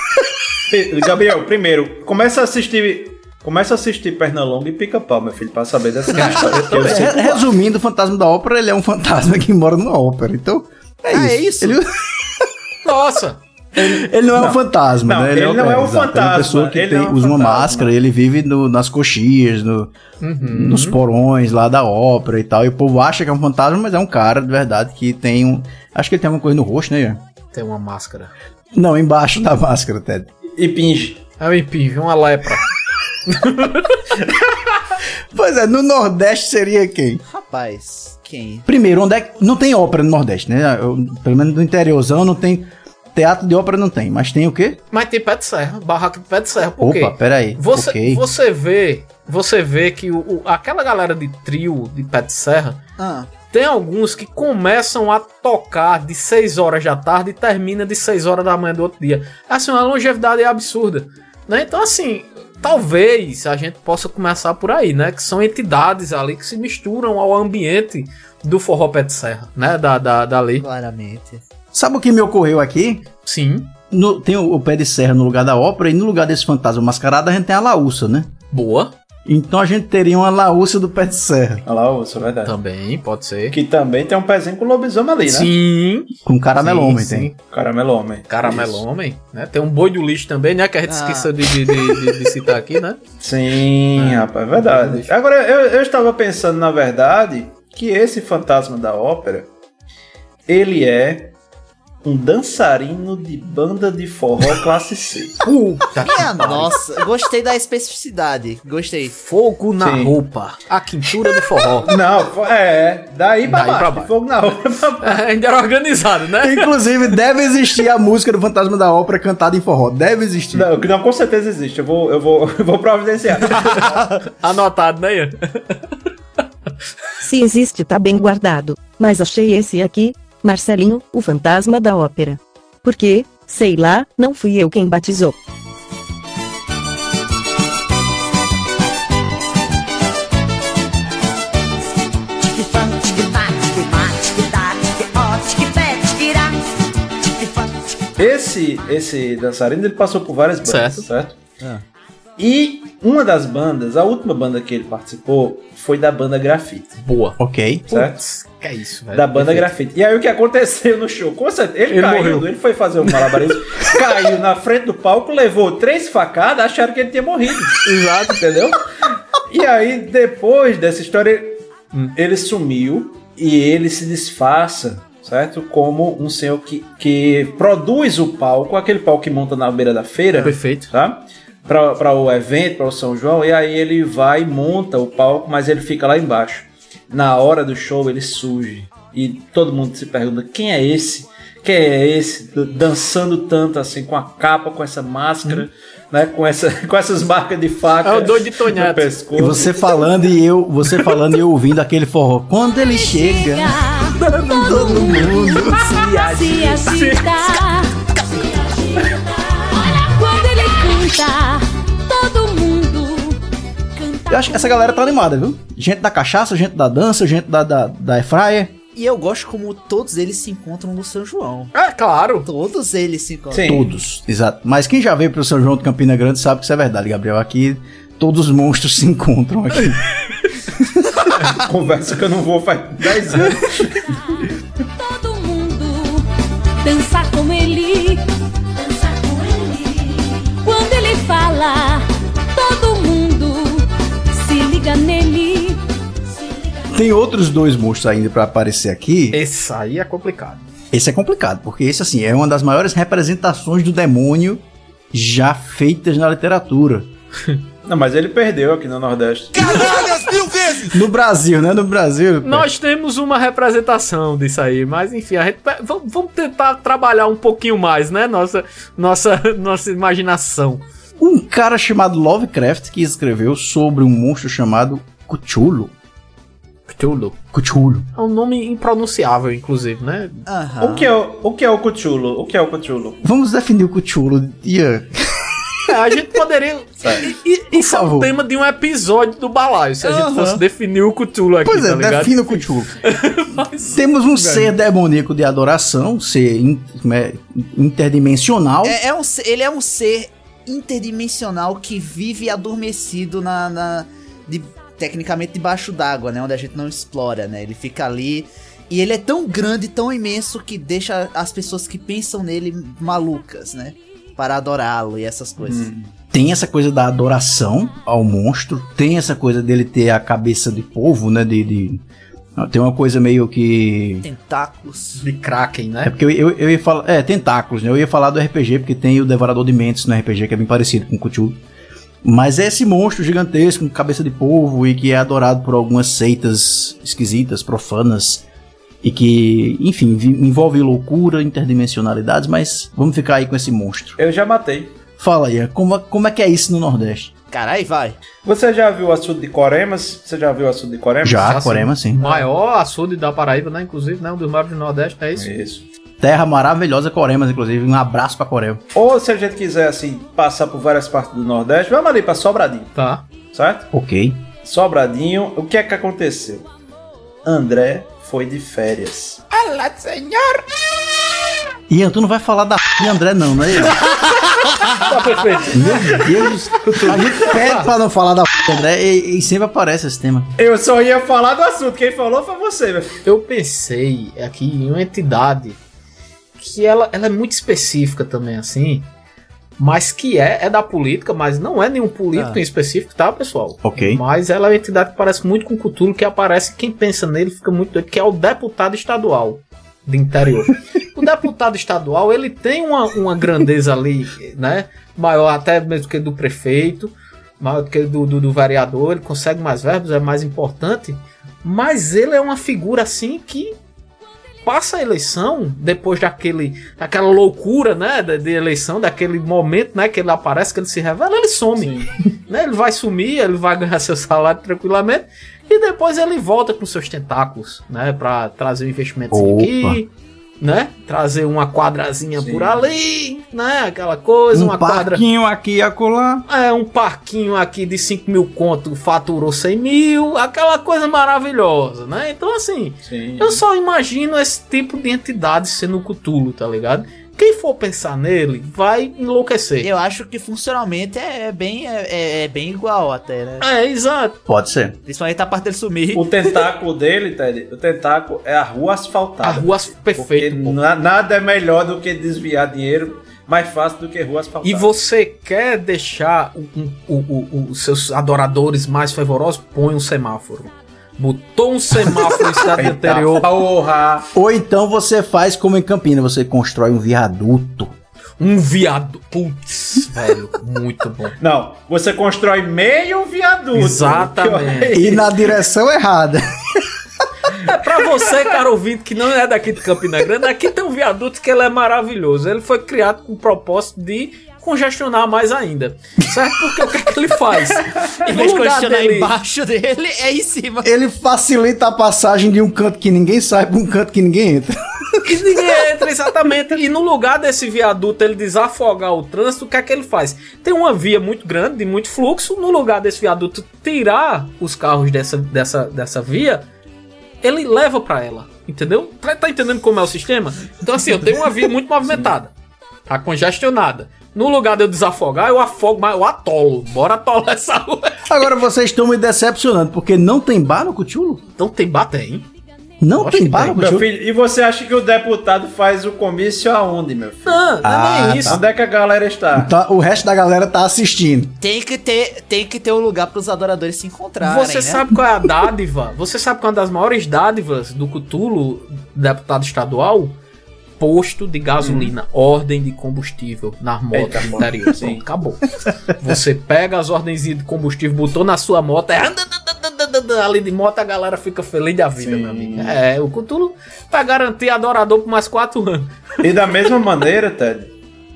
S5: Gabriel, primeiro, começa a assistir. Começa a assistir Pernalonga e Pica-Pau, meu filho, pra saber dessa história. que eu sei
S9: Re- Resumindo, o Fantasma da Ópera, ele é um fantasma que mora numa ópera. Então, é
S3: Ah,
S9: isso.
S3: é isso?
S9: Ele,
S8: Nossa.
S9: ele não, é um fantasma,
S5: Não,
S9: né?
S5: ele não é um
S9: exato, Ele é
S5: fantasma,
S9: uma pessoa que
S5: ele
S9: tem-
S5: é um
S9: usa uma
S5: fantasma.
S9: máscara, ele vive no- nas coxias, no- nos porões lá da ópera e tal. E o povo acha que é um fantasma, mas é um cara de verdade que tem um. Acho que ele tem alguma coisa no rosto, né?
S8: Tem uma máscara.
S9: Não, embaixo da máscara, Ted.
S5: E pinge.
S8: É um impinge, uma lepra.
S9: Pois é, no Nordeste seria quem?
S3: Rapaz, quem?
S9: Primeiro, onde é que. Não tem ópera no Nordeste, né? Eu- pelo menos no interiorzão não tem. Teatro de ópera não tem, mas tem o quê?
S8: Mas tem pé de serra, barraca de pé de serra. Por quê?
S9: Opa, peraí.
S8: Você,
S9: ok.
S8: você vê, você vê que o, o- aquela galera de trio de pé de serra
S3: Ah,
S8: tem alguns que começam a tocar de 6 horas da tarde e termina de 6 horas da manhã do outro dia. Assim, uma longevidade absurda. Né? Então, assim, talvez a gente possa começar por aí, né? Que são entidades ali que se misturam ao ambiente do forró pé de serra, né? Da, da, da lei.
S3: claramente.
S9: Sabe o que me ocorreu aqui?
S8: Sim.
S9: No- tem o, o pé de serra no lugar da ópera e no lugar desse fantasma mascarado a gente tem a laúça, né?
S8: Boa.
S9: Então a gente teria uma laúça do pé de serra.
S5: Lá, isso é verdade.
S8: Também, pode ser.
S5: Que também tem um pezinho com lobisomem ali, né?
S8: Sim.
S9: Com caramelhomem
S8: Sim,
S9: tem.
S8: sim.
S5: Caramelomem.
S8: Caramelhomem, né? Tem um boi do lixo também, né? Que a gente
S3: Ah.
S8: esqueceu de, de, de- de- de citar aqui, né?
S5: Sim, rapaz, é verdade. Agora, eu, eu estava pensando, na verdade, que esse fantasma da ópera, ele é um dançarino de banda de forró classe C.
S3: Minha nossa, gostei da especificidade. Gostei.
S8: Fogo na
S5: Sim.
S8: roupa. A quintura do forró.
S5: Não, é, daí pra
S8: Daí
S5: baixo.
S8: pra baixo.
S5: Fogo na roupa.
S8: É, ainda era organizado, né?
S9: Inclusive, deve existir a música do Fantasma da Ópera cantada em forró. Deve existir.
S5: Não, não, com certeza existe. Eu vou, eu vou, eu vou providenciar.
S8: Anotado, né, Ian?
S1: Se existe, tá bem guardado. Mas achei esse aqui, Marcelinho, o fantasma da ópera. Porque, sei lá, não fui eu quem batizou.
S5: Esse, esse dançarino, ele passou por várias bandas,
S8: Certo.
S5: certo? E uma das bandas, a última banda que ele participou, foi da banda Grafite,
S8: Boa.
S9: Ok.
S5: certo?
S8: Que é isso, velho.
S5: da banda
S8: Perfeito.
S5: Grafite. E aí o que aconteceu no show? Com certeza, ele,
S8: Ele
S5: caiu,
S8: morreu.
S5: ele foi fazer um malabarismo, caiu na frente do palco, levou três facadas, acharam que ele tinha morrido. Exato, entendeu? E aí, depois dessa história, ele- ele sumiu e ele se disfarça, certo? Como um senhor que, que produz o palco, aquele palco que monta na beira da feira.
S8: Perfeito.
S5: Tá? Para o evento, para o São João, e aí ele vai e monta o palco, mas ele fica lá embaixo. Na hora do show ele surge e todo mundo se pergunta quem é esse? Quem é esse dançando tanto assim com a capa, com essa máscara, né? Com, essa, com essas marcas de faca
S8: É o doido de
S5: no
S8: Tonhato.
S5: pescoço.
S9: E você falando e eu, você falando e eu ouvindo aquele forró. Quando ele chega, todo mundo
S14: se agita. Quando
S9: Eu acho que essa galera tá animada, viu? Gente da cachaça, gente da dança, gente da, da, da airfryer.
S3: E eu gosto como todos eles se encontram no São João.
S8: É, claro.
S3: Todos eles se encontram.
S5: Sim.
S9: Todos, exato. Mas quem já veio pro São João de Campina Grande sabe que isso é verdade, Gabriel. Aqui todos os monstros se encontram aqui.
S5: Conversa que eu não vou faz 10 anos.
S14: todo mundo dança com ele.
S9: Tem outros dois monstros ainda pra aparecer aqui.
S8: Esse aí é complicado.
S9: Esse é complicado, porque esse assim é uma das maiores representações do demônio já feitas na literatura.
S5: Não, mas ele perdeu aqui no Nordeste.
S9: No Brasil, né? No Brasil.
S8: Nós temos uma representação disso aí, mas enfim, a gente, vamos, vamos tentar trabalhar um pouquinho mais, né? Nossa, nossa, nossa imaginação.
S9: Um cara chamado Lovecraft que escreveu sobre um monstro chamado Cthulhu.
S8: Cthulhu.
S9: Cthulhu.
S8: É um nome impronunciável, inclusive, né?
S5: O que é o, o que é o Cthulhu? O que é o Cthulhu?
S9: Vamos definir o Cthulhu. Ian.
S8: É, a gente poderia. E- e- Isso é um
S9: favor.
S8: tema de um episódio do balaio, se a gente fosse definir o Cthulhu aqui,
S9: Pois
S8: tá
S9: é,
S8: ligado?
S9: defina o Cthulhu. Temos um ser demoníaco de adoração, ser in- como é, interdimensional.
S3: É, é um, ser- ele é um ser interdimensional que vive adormecido na. na- de- tecnicamente debaixo d'água, né? Onde a gente não explora, né? Ele fica ali. E ele é tão grande, tão imenso que deixa as pessoas que pensam nele malucas, né? Para adorá-lo e essas coisas.
S9: Tem essa coisa da adoração ao monstro, tem essa coisa dele ter a cabeça de polvo, né? De, de- tem uma coisa meio que.
S3: Tentáculos.
S8: De Kraken,
S9: É
S8: né?
S9: porque eu, eu, eu ia falar. É, tentáculos, né? Eu ia falar do RPG, porque tem o Devorador de Mentes no RPG, que é bem parecido com o Cthulhu. Mas é esse monstro gigantesco, com cabeça de polvo, e que é adorado por algumas seitas esquisitas, profanas. E que, enfim, envolve loucura, interdimensionalidades, mas vamos ficar aí com esse monstro.
S5: Eu já matei.
S9: Fala aí, como, como é que é isso no Nordeste?
S3: Caralho, vai.
S5: Você já viu o açude de Coremas? Você já viu o açude de Coremas?
S9: Já,
S8: Assim,
S9: Corema, sim.
S8: Maior açude da Paraíba, né? Inclusive, né? Um dos maiores do Nordeste, é isso?
S5: Isso.
S9: Terra maravilhosa, Coremas, inclusive. Um abraço pra Corema.
S5: Ou se a gente quiser, assim, passar por várias partes do Nordeste, vamos ali pra Sobradinho,
S8: Tá.
S5: certo?
S9: Ok.
S5: Sobradinho, o que é que aconteceu? André foi de férias.
S8: Olá, senhor!
S9: Ian, tu não vai falar da p de André, não, né?
S8: Tá perfeito.
S9: Meu Deus. A gente pede pra não falar da p de André e, e sempre aparece esse tema.
S5: Eu só ia falar do assunto, quem falou foi você, meu filho.
S8: Eu pensei aqui em uma entidade que ela, ela é muito específica também, assim, mas que é, é da política, mas não é nenhum político
S3: Ah.
S8: em específico, tá, pessoal?
S9: Ok.
S8: Mas ela é uma entidade que parece muito com Cthulhu, que aparece, quem pensa nele fica muito doido, que é o deputado estadual do interior. O deputado estadual, ele tem uma, uma grandeza ali, né? Maior até mesmo que do prefeito, maior do que do, do, do vereador, ele consegue mais verbos, é mais importante. Mas ele é uma figura assim que passa a eleição, depois daquele, daquela loucura, né, de, de eleição, daquele momento, né, que ele aparece, que ele se revela, ele some, né, ele vai sumir, ele vai ganhar seu salário tranquilamente, e depois ele volta com seus tentáculos, né, para trazer um investimento aqui, né, trazer uma quadrazinha por ali, né, aquela coisa,
S9: Um
S8: uma quadra...
S9: parquinho aqui e acolá.
S8: É, um parquinho aqui de 5 mil conto faturou 100 mil, aquela coisa maravilhosa, né? Então, assim, eu só imagino esse tipo de entidade sendo o Cthulhu, tá ligado? Quem for pensar nele vai enlouquecer.
S3: Eu acho que funcionalmente é, é bem, é, é bem igual até, né?
S8: É, exato.
S9: Pode ser.
S3: Principalmente a parte dele sumir.
S5: O tentáculo dele, Ted, o tentáculo é a rua asfaltada.
S8: A rua as-
S5: Porque na- nada é melhor do que desviar dinheiro, mais fácil do que rua asfaltada.
S8: E você quer deixar os seus adoradores mais fervorosos? Põe um semáforo. Botou um semáforo em cidade anterior.
S5: Porra!
S9: Ou então você faz como em Campina, você constrói um viaduto.
S8: Um viado. Putz, velho, muito bom.
S5: Não, você constrói meio viaduto.
S8: Exatamente.
S9: E na direção errada.
S8: É pra você, cara ouvinte, que não é daqui de Campina Grande, aqui tem um viaduto que ele é maravilhoso. Ele foi criado com o propósito de congestionar mais ainda. Certo? Porque o que, é que ele faz?
S3: Em vez de congestionar embaixo dele, é em cima.
S9: Ele facilita a passagem de um canto que ninguém sai pra um canto que ninguém entra.
S8: E ninguém entra, exatamente. E no lugar desse viaduto ele desafogar o trânsito, o que é que ele faz? Tem uma via muito grande, de muito fluxo. No lugar desse viaduto tirar os carros dessa, dessa, dessa via, ele leva pra ela. Entendeu? Tá, tá entendendo como é o sistema? Então, assim, eu tenho uma via muito movimentada. Tá congestionada. No lugar de eu desafogar, eu afogo, mas eu atolo. Bora atolar essa rua.
S9: Agora vocês estão me decepcionando, porque não tem bar no Cthulhu?
S8: Não tem bar, tem.
S9: Não tem
S5: que
S9: bar no
S5: Meu filho, e você acha que o deputado faz o comício aonde, meu filho?
S8: Não, não
S9: Ah,
S8: é isso.
S5: Onde é que a galera está?
S9: Então, o resto da galera tá assistindo.
S3: Tem que ter, tem que ter um lugar para os adoradores se encontrarem,
S8: Você
S3: né?
S8: sabe qual é a dádiva? Você sabe qual é uma das maiores dádivas do Cthulhu, deputado estadual? Posto de gasolina, ordem de combustível nas motos
S5: Eita,
S8: interior.
S5: Sim.
S8: Acabou. Você pega as ordens de combustível, botou na sua moto, é ali de moto a galera fica feliz da vida, meu amigo. É, o Cthulhu pra garantir adorador por mais quatro anos.
S5: E da mesma maneira, Ted,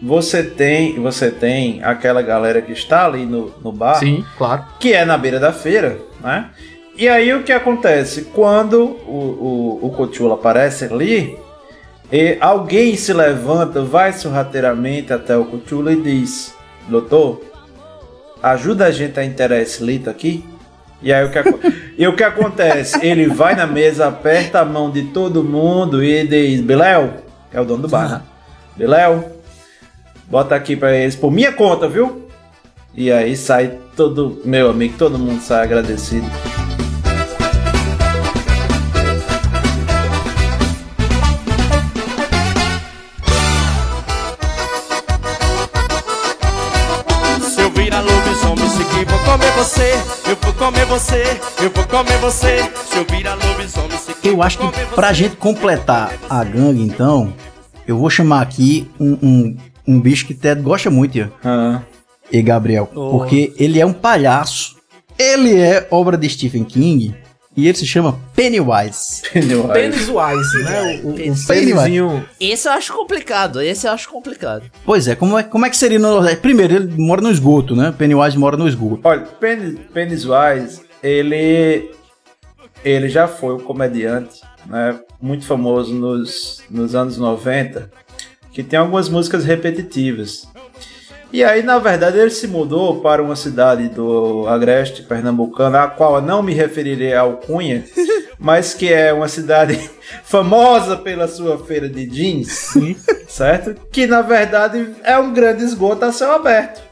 S5: você tem, você tem aquela galera que está ali no, no bar,
S8: Sim, claro.
S5: que é na beira da feira, né? E aí o que acontece? Quando o, o, o Cthulhu aparece ali, e alguém se levanta, vai sorrateiramente até o Cthulhu e diz: Doutor, ajuda a gente a inteirar esse litro aqui. E aí o que, e o que acontece? Ele vai na mesa, aperta a mão de todo mundo e diz: Biléu, é o dono do bar? Biléu, bota aqui pra eles por minha conta, viu? E aí sai todo, meu amigo, todo mundo sai agradecido.
S10: Você. Eu vou comer você, eu vou comer você. Se eu virar lobisomem, seguir,
S9: Eu acho que pra gente completar a gangue, então, eu vou chamar aqui um, um, um bicho que Ted gosta muito, Ian. E Gabriel.
S3: Oh.
S9: Porque ele é um palhaço. Ele é obra de Stephen King. E ele se chama Pennywise.
S8: Pennywise, né? O, o,
S9: Pennywise.
S8: penizinho.
S3: Esse eu acho complicado, esse eu acho complicado.
S9: Pois é, como é, como é que seria no Nordeste? Primeiro, ele mora no esgoto, né? Pennywise mora no esgoto.
S5: Olha, Penny, Pennywise, ele, ele já foi um comediante né, muito famoso nos, nos anos 90, que tem algumas músicas repetitivas. E aí, na verdade, ele se mudou para uma cidade do Agreste Pernambucano, a qual eu não me referirei ao Cunha, mas que é uma cidade famosa pela sua feira de jeans, certo? Que na verdade é um grande esgoto a céu aberto,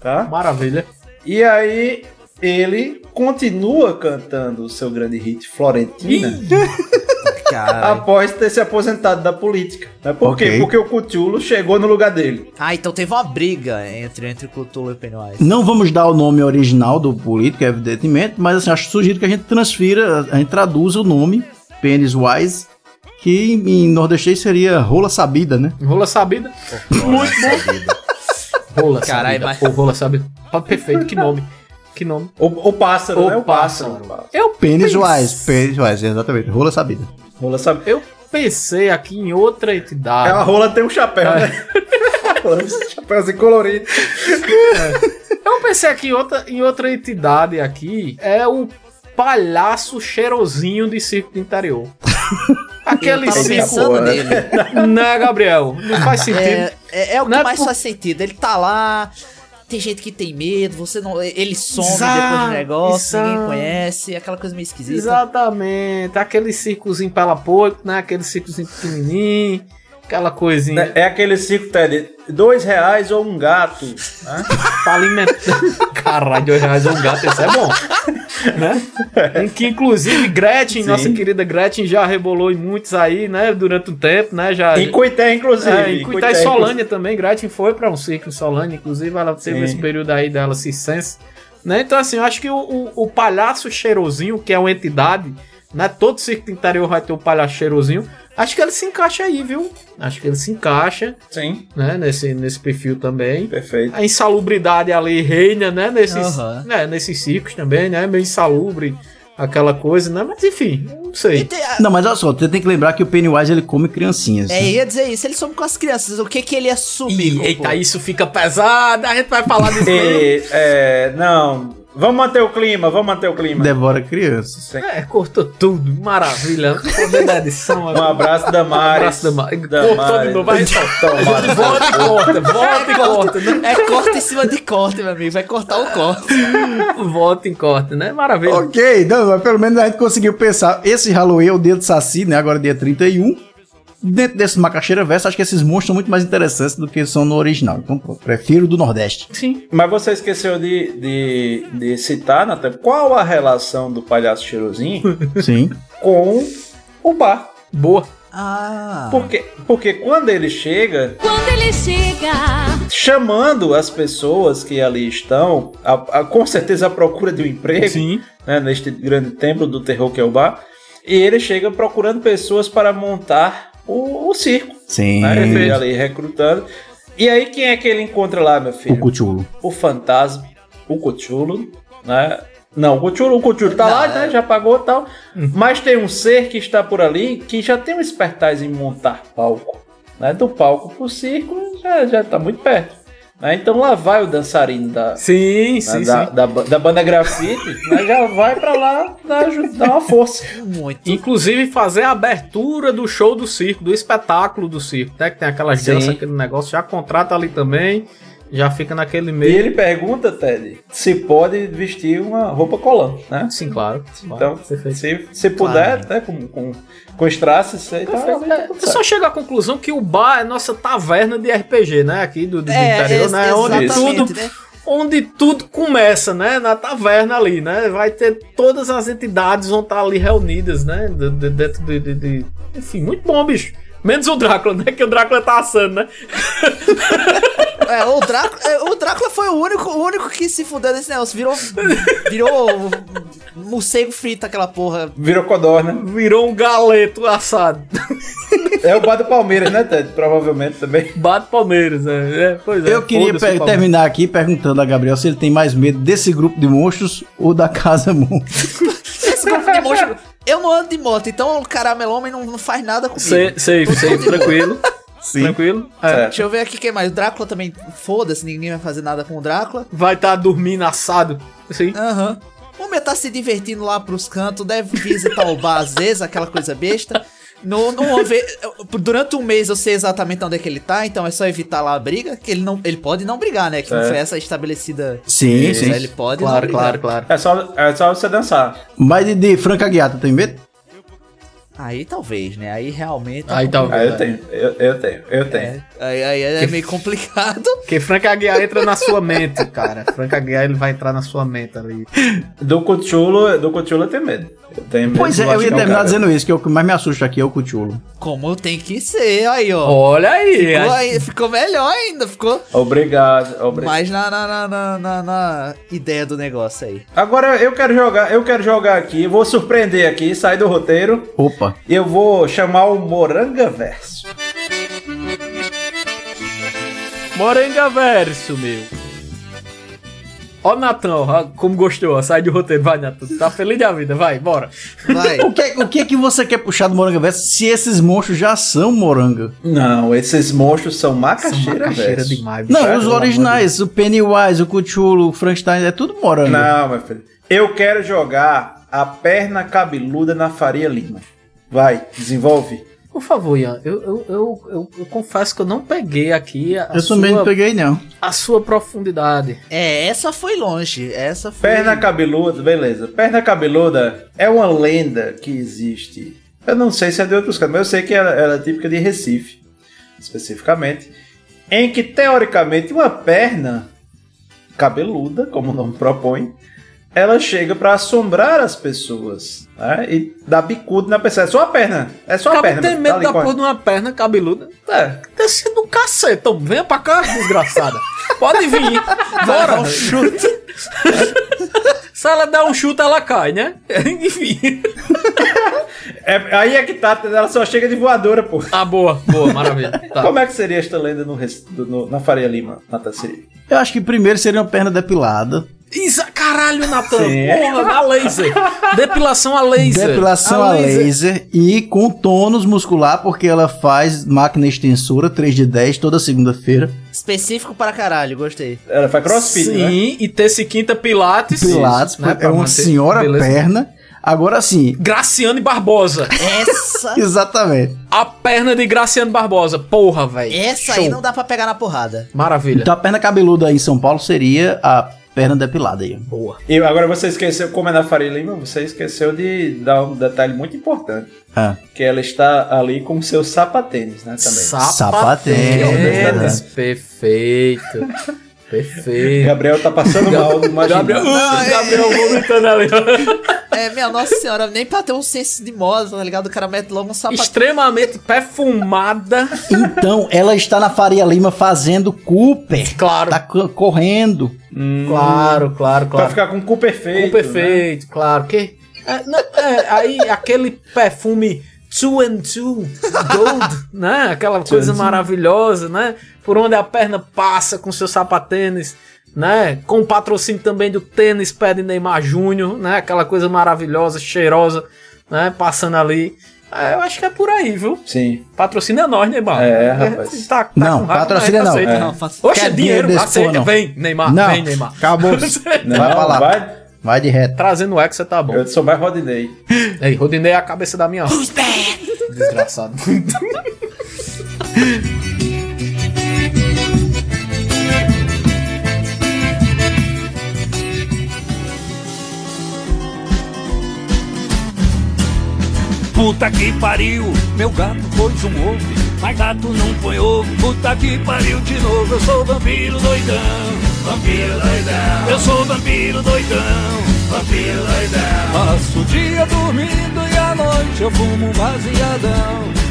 S5: tá?
S8: Maravilha.
S5: E aí ele continua cantando o seu grande hit Florentina após ter se aposentado da política. Né? Por quê?
S9: Ok.
S5: Porque o Cthulhu chegou no lugar dele.
S3: Ah, então teve uma briga entre, entre o Cthulhu e o Pennywise.
S9: Não vamos dar o nome original do político, evidentemente, mas assim, acho sugiro que a gente transfira, a gente traduza o nome Pennywise, Que em nordestês seria rola sabida, né?
S8: Rola sabida. Muito bom. Rola
S3: Caralho,
S8: sabida.
S3: mas-
S8: Pô, rola sabida. Perfeito, que nome. Que nome.
S5: O, o pássaro,
S8: O
S5: né? O pássaro.
S8: pássaro. Eu
S9: Pênis
S8: pense-
S9: wise, pênis wise, exatamente. Rola sabida.
S5: Rola sabe.
S8: Eu pensei aqui em outra entidade.
S5: A rola tem um chapéu,
S8: É.
S5: né? Chapéuzinho colorido.
S8: Eu pensei aqui em outra, em outra entidade aqui. É o palhaço cheirosinho de circo do interior. Aquele circo.
S3: nele.
S8: Né, Gabriel? Não faz sentido.
S3: É, é, é o que
S8: é
S3: mais
S8: por-
S3: faz sentido. Ele tá lá, tem gente que tem medo, você não. Ele some
S8: Exato,
S3: depois do negócio, ninguém
S8: exato.
S3: conhece, aquela coisa meio esquisita.
S8: Exatamente. Aquele circozinho pela porco, né? Aquele circozinho pequenininho. Aquela coisinha.
S5: É aquele circo, Ted, dois reais ou um gato. Né?
S8: Pra alimentar. Caralho, dois reais um gato, esse é bom. né? Em que, inclusive, Gretchen,
S5: Sim.
S8: nossa querida Gretchen, já rebolou em muitos aí, né? Durante um tempo, né? Já,
S5: Em Coité, inclusive.
S8: É, em Cuité, e Solânia também. Gretchen foi pra um circo em Solânia, inclusive ela teve
S5: Sim.
S8: esse período aí dela circense. Né? Então, assim, eu acho que o, o, o palhaço cheirosinho, que é uma entidade, né? Todo circo interior vai ter o palhaço cheirosinho. Acho que ele se encaixa aí, viu? Acho que ele se encaixa,
S5: Sim,
S8: né? Nesse, nesse perfil também.
S5: perfeito.
S8: A insalubridade ali reina, né? Nesses,
S3: Aham.
S8: né? nesses circos também, né? Meio insalubre, aquela coisa, né? Mas enfim, não sei.
S3: A-
S9: Não, mas olha só, você tem que lembrar que o Pennywise ele come criancinhas.
S3: É,
S9: né?
S3: ia dizer isso, ele some com as crianças. O que que ele ia subir?
S8: Eita, isso fica pesado, a gente vai falar disso.
S5: E, é, não, vamos manter o clima, vamos manter o clima.
S9: Devora crianças.
S5: Sim.
S8: É, cortou tudo, maravilha. Poder da edição.
S5: Um abraço da Mari.
S8: Um abraço da Mari. Cortou de novo, vai
S5: Tomara.
S8: Volta e corta, volta e corta, né?
S3: É corte em cima de corte, meu amigo. Vai cortar o corte.
S8: Volta e corta, né? Maravilha.
S9: Ok, não, mas pelo menos a gente conseguiu pensar. Esse Halloween é o dia do Saci, né? Agora é dia 31. Dentro desse Macaxeira Verso, acho que esses monstros são muito mais interessantes do que são no original. Então, pô, prefiro o do Nordeste.
S8: Sim.
S5: Mas você esqueceu de, de, de citar, Natan, qual a relação do palhaço cheirosinho
S9: Sim.
S5: com o bar?
S8: Boa.
S3: Ah.
S5: Porque, porque quando ele chega,
S14: Quando ele chega,
S5: chamando as pessoas que ali estão, a- a- com certeza à procura de um emprego,
S8: Sim.
S5: né, neste grande templo do terror que é o bar, e ele chega procurando pessoas para montar o, o circo,
S9: Sim.
S5: né, ele ali recrutando. E aí quem é que ele encontra lá, meu
S9: O
S5: filho?
S9: Cuchulo.
S5: O fantasma, o Cthulhu, né? Não, o Cthulhu, o tá
S3: Não,
S5: lá,
S3: é-
S5: né? Já pagou e tal. Mas tem um ser que está por ali que já tem um espertaz em montar palco. Né? Do palco pro circo já, já tá muito perto. Né? Então lá vai o dançarino da,
S8: Sim,
S5: né,
S8: sim,
S5: da,
S8: sim.
S5: da, da banda grafite, né? já vai pra lá dar uma força.
S3: Muito.
S8: Inclusive fazer a abertura do show do circo, do espetáculo do circo, né? Que tem aquelas
S5: Sim.
S8: danças, aquele negócio, já contrata ali também, já fica naquele
S5: E
S8: meio.
S5: ele pergunta, Ted, se pode vestir uma roupa colante, né?
S8: Sim, claro.
S5: Então,
S8: claro,
S5: se, se puder, né, com, com, com strass, isso aí tá,
S8: É,
S5: tudo
S8: eu só chego à conclusão que o bar é nossa taverna de RPG, né? Aqui do, do
S3: É,
S8: interior,
S3: ex-
S8: né? Onde tudo,
S3: né?
S8: onde tudo começa, né? Na taverna ali, né? Vai ter todas as entidades vão estar ali reunidas, né? de- de- Dentro de, de- de- Enfim, muito bom, bicho. Menos o Drácula, né? Que o Drácula tá assando, né?
S3: É, o Drácula, é, o Drácula foi o único, o único que se fudeu nesse negócio. Virou. Virou. morcego frito aquela porra.
S5: Virou codorna.
S8: Virou um galeto assado.
S5: É o bar do Palmeiras, né, Ted? Provavelmente também.
S8: Bate Palmeiras, né? É, pois é.
S9: Eu queria terminar aqui perguntando a Gabriel se ele tem mais medo desse grupo de monstros ou da Casa Monstro.
S3: Esse grupo de monstro. Eu não ando de moto, então o caramelhomem não, não faz nada comigo.
S8: Sei, sei, sei, tranquilo. Tranquilo. É.
S3: Deixa eu ver aqui quem mais. O Drácula também. Foda-se, ninguém vai fazer nada com o Drácula.
S8: Vai estar dormindo assado. Sim.
S3: Aham. O homem tá se divertindo lá pros cantos, deve visitar o bar às vezes, aquela coisa besta. No, durante um mês eu sei exatamente onde é que ele tá, então é só evitar lá a briga, que ele não ele pode não brigar, né? Que não
S5: É.
S3: foi essa estabelecida.
S9: Sim, sim.
S3: Ele pode
S8: Claro,
S3: não brigar.
S8: claro, claro.
S5: É só, é só você dançar.
S9: Mas de, de Franca Guiata, tem medo?
S3: Aí talvez, né? Aí realmente.
S8: Aí talvez.
S5: Ah, eu tenho, eu, eu tenho, eu tenho.
S3: É, aí, aí é meio complicado.
S8: Porque Frank Aguiar entra na sua mente, cara. Frank Aguiar ele vai entrar na sua mente ali.
S5: Do Cthulhu, do Cthulhu eu tenho medo. Eu tenho medo.
S9: Pois é, eu ia terminar
S5: cara-
S9: dizendo isso, que o que mais me assusta aqui é o Cuchulo.
S3: Como tem que ser, aí, ó.
S8: Olha aí.
S3: Ficou, aí, ficou melhor ainda, ficou
S5: Obrigado, obrigado.
S3: mais na, na, na, na, na- na ideia do negócio aí.
S5: Agora eu quero jogar, eu quero jogar aqui, vou surpreender aqui, sair do roteiro.
S9: Opa.
S5: Eu vou chamar o Moranga Verso.
S8: Morenga Verso, meu. Ó, Natão, ó, como gostou, sai de roteiro, vai, Natão. Tá feliz da vida, vai, bora.
S9: O que, o que que você quer puxar do Moranga Verso se esses monstros já são moranga?
S5: Não, esses monstros são macaxeira,
S8: macaxeira
S5: verso.
S8: demais,
S9: Não,
S5: Pelo
S9: os originais, o Pennywise, o Cthulhu, o Frankenstein, é tudo moranga.
S5: Não, meu filho. Eu quero jogar a perna cabeluda na Faria Lima. Vai, desenvolve.
S8: Por favor, Ian, eu, eu, eu, eu- eu confesso que eu não peguei aqui a, a
S9: Eu também não peguei, não.
S8: a sua profundidade.
S3: É, essa foi longe. Essa foi.
S5: Perna cabeluda, beleza. Perna cabeluda é uma lenda que existe. Eu não sei se é de outros cantos, mas eu sei que ela, ela é típica de Recife, especificamente. Em que, teoricamente, uma perna cabeluda, como o nome propõe, ela chega pra assombrar as pessoas. Né? E dá bicudo na pessoa. É só a perna. É só a perna.
S8: tem
S5: tá
S8: medo
S5: ali
S8: da porra de uma perna cabeluda.
S5: É.
S8: Tá sendo um cacete. Então, venha pra cá, desgraçada. Pode vir. Bora. um chute. Se ela der um chute, ela cai, né? Enfim.
S5: É, aí é que tá, ela só chega de voadora, pô.
S8: Ah, boa, boa, maravilha. Tá.
S5: Como é que seria esta lenda no, do- no- na Faria Lima, Natassiri?
S9: Eu acho que primeiro seria uma perna depilada.
S8: Isa, caralho, Natan.
S5: Sim.
S8: Porra, a laser. Depilação a laser.
S9: Depilação a laser. e com tônus muscular, porque ela faz máquina extensora 3 de 10 toda segunda-feira.
S3: Específico para caralho, gostei.
S5: Ela faz crossfit,
S8: Sim,
S5: né?
S8: e terça e quinta Pilates.
S9: Pilates,
S8: né,
S9: é uma senhora
S8: beleza.
S9: perna. Agora sim,
S8: Graciane Barbosa.
S3: Essa.
S9: exatamente.
S8: A perna de Graciane Barbosa. Porra, velho.
S3: Essa aí não dá pra pegar na porrada.
S8: Maravilha.
S9: Então a perna cabeluda em São Paulo seria a perna depilada aí.
S8: Boa.
S5: E agora você esqueceu, como é na Faria Lima, você esqueceu de dar um detalhe muito importante.
S9: Ah.
S5: Que ela está ali com seus sapatênis, né? Também.
S8: Sapatênis. Perfeito. Perfeito.
S5: Gabriel tá passando mal, imagina.
S8: Gabriel, Gabriel vomitando ali.
S3: É, minha nossa senhora, nem pra ter um senso de moda, tá ligado? O cara mete logo um sapato.
S8: Extremamente perfumada.
S9: Então, ela está na Faria Lima fazendo Cooper.
S8: Claro.
S9: Tá co- correndo.
S8: Claro, claro,
S5: Pra
S8: claro.
S5: ficar com o cu perfeito.
S8: Com perfeito, claro. Que, é, não, é, aí aquele perfume two and two gold, né? Aquela coisa maravilhosa, né? Por onde a perna passa com seu sapatênis, né? Com o patrocínio também do tênis pé de Neymar Júnior, né? Aquela coisa maravilhosa, cheirosa, né? Passando ali. É, eu acho que é por aí, viu?
S5: Sim.
S8: Patrocina nós, Neymar.
S5: É, rapaz.
S8: Tá, tá
S9: Não,
S8: raiva,
S9: patrocina não.
S8: aceita.
S9: É.
S3: Não,
S8: Oxe, é dinheiro,
S9: dinheiro
S8: aceita.
S9: não.
S8: Vem, Neymar,
S9: Não,
S8: vem, Neymar.
S9: acabou.
S5: Não,
S9: vai pra lá.
S5: vai.
S9: Vai de reto.
S8: Trazendo o Hexa tá bom.
S5: Eu sou mais Rodinei.
S8: Ei, Rodinei é a cabeça da minha. Desgraçado.
S10: Puta que pariu, meu gato pôs um ovo, mas gato não põe ovo. Puta que pariu de novo, eu sou vampiro doidão, vampiro doidão. Eu sou vampiro doidão, vampiro doidão. Passo o dia dormindo e à noite eu fumo um baseadão.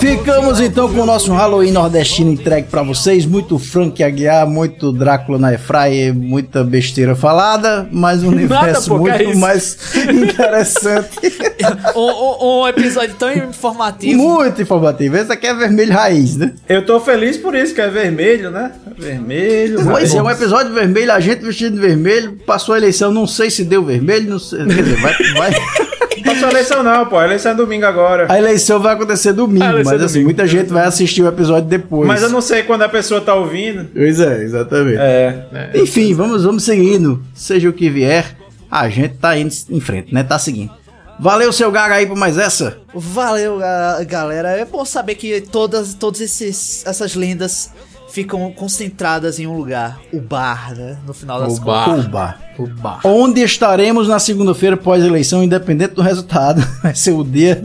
S9: Ficamos então com o nosso Halloween nordestino entregue pra vocês. Muito Frank Aguiar, muito Drácula na Efraie, muita besteira falada, mas um universo
S8: é
S9: muito
S8: isso?
S9: mais interessante.
S3: um, um- um episódio tão informativo.
S9: muito informativo. Esse aqui é vermelho raiz, né?
S5: Eu tô feliz por isso, que é vermelho, né? Vermelho.
S9: Pois é, um episódio vermelho, a gente vestido de vermelho, passou a eleição, não sei se deu vermelho, não sei. Quer dizer, vai, vai-
S5: Passou a eleição não, pô. A eleição é domingo agora.
S9: a eleição vai acontecer domingo,
S8: eleição
S9: mas
S8: é
S9: assim,
S8: domingo.
S9: muita gente vai assistir o episódio depois.
S5: Mas eu não sei quando a pessoa tá ouvindo.
S9: Pois é, exatamente.
S5: É.
S9: Enfim, vamos, vamos seguindo. Seja o que vier, a gente tá indo em frente, né? Tá seguindo. Valeu, seu Gaga, aí por mais essa.
S3: Valeu, ga- galera. É bom saber que todas, todas esses, essas lendas ficam concentradas em um lugar. O bar, né? No final das
S8: O
S3: contas.
S8: bar.
S9: O bar.
S8: O bar.
S9: Onde estaremos na segunda-feira pós-eleição, independente do resultado. Vai ser o dia.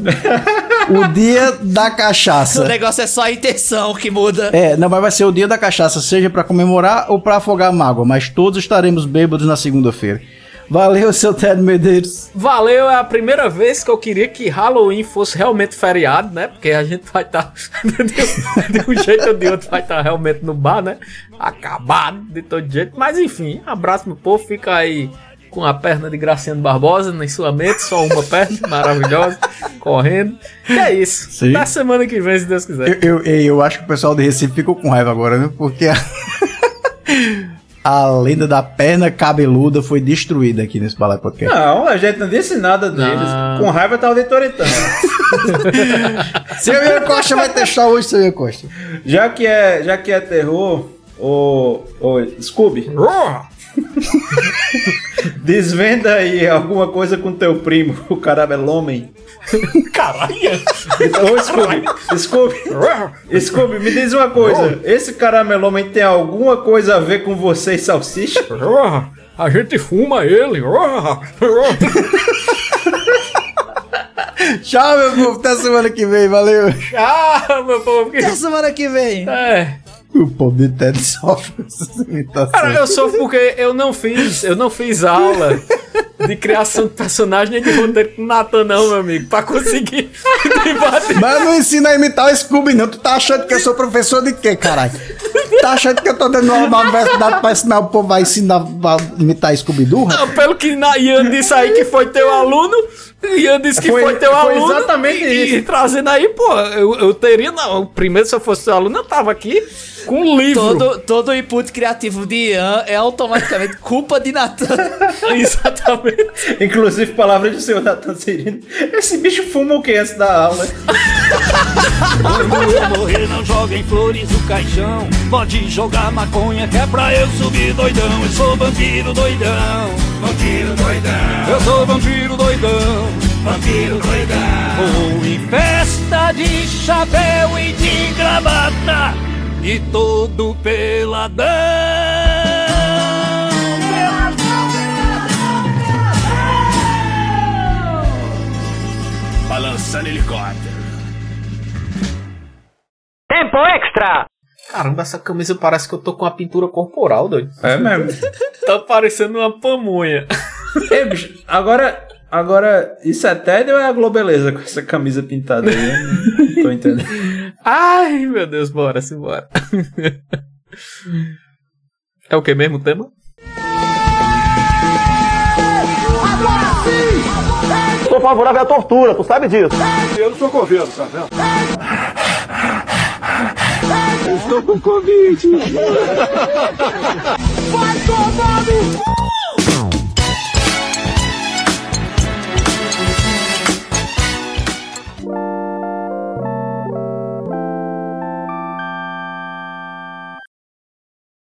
S9: o dia da
S3: O
S9: cachaça.
S3: negócio é só a intenção que muda.
S9: É, não, mas vai ser o dia da cachaça, seja pra comemorar ou pra afogar a mágoa, mas todos estaremos bêbados na segunda-feira. Valeu, seu Ted Medeiros.
S8: Valeu, é a primeira vez que eu queria que Halloween fosse realmente feriado, né? Porque a gente vai estar. de um jeito ou de outro, vai estar realmente no bar, né? Acabado de todo jeito. Mas enfim, abraço meu povo, fica aí com a perna de Graciano Barbosa em sua mente, só uma perna maravilhosa, correndo. E é isso.
S9: Sim.
S8: Na semana que vem, se Deus quiser.
S9: Eu, eu, eu acho que o pessoal de Recife ficou com raiva agora, né? Porque a, lenda da perna cabeluda foi destruída aqui nesse Balai Podcast.
S5: Não, a gente não disse nada deles.
S8: Não.
S5: Com raiva tá o Detoritano.
S9: Seu Ian Costa vai testar hoje, seu Ian Costa.
S5: já que é, já que é terror, o, o Scooby, desvenda aí alguma coisa com teu primo, o Carabelomem.
S8: Caralho!
S5: Ô, Scooby, Scooby, Scooby, me diz uma coisa. Esse Caramelomem tem alguma coisa a ver com você e Salsicha?
S8: A gente fuma ele.
S9: Tchau, meu povo. Até semana que vem. Valeu.
S8: Ah, meu povo. que-
S3: Até semana que vem.
S8: É.
S9: O povo de Ted sofre essas imitações.
S8: Cara, eu sofro porque eu não fiz, eu não fiz aula de criação de personagem nem de roteiro com o Natan, não, meu amigo, pra conseguir debater.
S9: Mas não ensina a imitar o Scooby, não. Tu tá achando que eu sou professor de quê, caralho? Tá achando que eu tô dando aula na universidade pra ensinar o povo a ensinar a imitar Scooby-Doo?
S8: Não, pelo que na- Ian disse aí que foi teu aluno, Ian disse que foi,
S5: Foi-
S8: teu
S5: foi
S8: aluno.
S5: exatamente
S8: e,
S5: isso.
S8: E trazendo aí, pô, eu, eu teria, não, primeiro se eu fosse teu aluno, eu tava aqui com um livro.
S3: Todo, todo o input criativo de Ian é automaticamente culpa de Natan.
S8: Exatamente.
S5: Inclusive, palavras do senhor Natan Cirino. Esse bicho fuma o que antes da aula?
S10: Quando eu morrer, não joguem flores no caixão. Pode jogar maconha que é pra eu subir doidão. Eu sou vampiro doidão. Vampiro doidão. Eu sou vampiro doidão. Vampiro doidão. Vou em festa de chapéu e de gravata. E todo peladão. Balançando helicóptero.
S2: Tempo extra!
S8: Caramba, essa camisa parece que eu tô com a pintura corporal, doido.
S5: É mesmo.
S8: Tá parecendo uma pamonha.
S5: Ei, bicho, agora, agora, isso é TED ou é a Globeleza com essa camisa pintada aí? Eu não tô entendendo.
S8: Ai, meu Deus, bora, simbora. É o que mesmo o tema?
S2: Sou favorável à tortura, tu sabe disso.
S10: Eu não sou coveiro, tá vendo? Eu estou com Covid.
S2: Vai tomar no cu!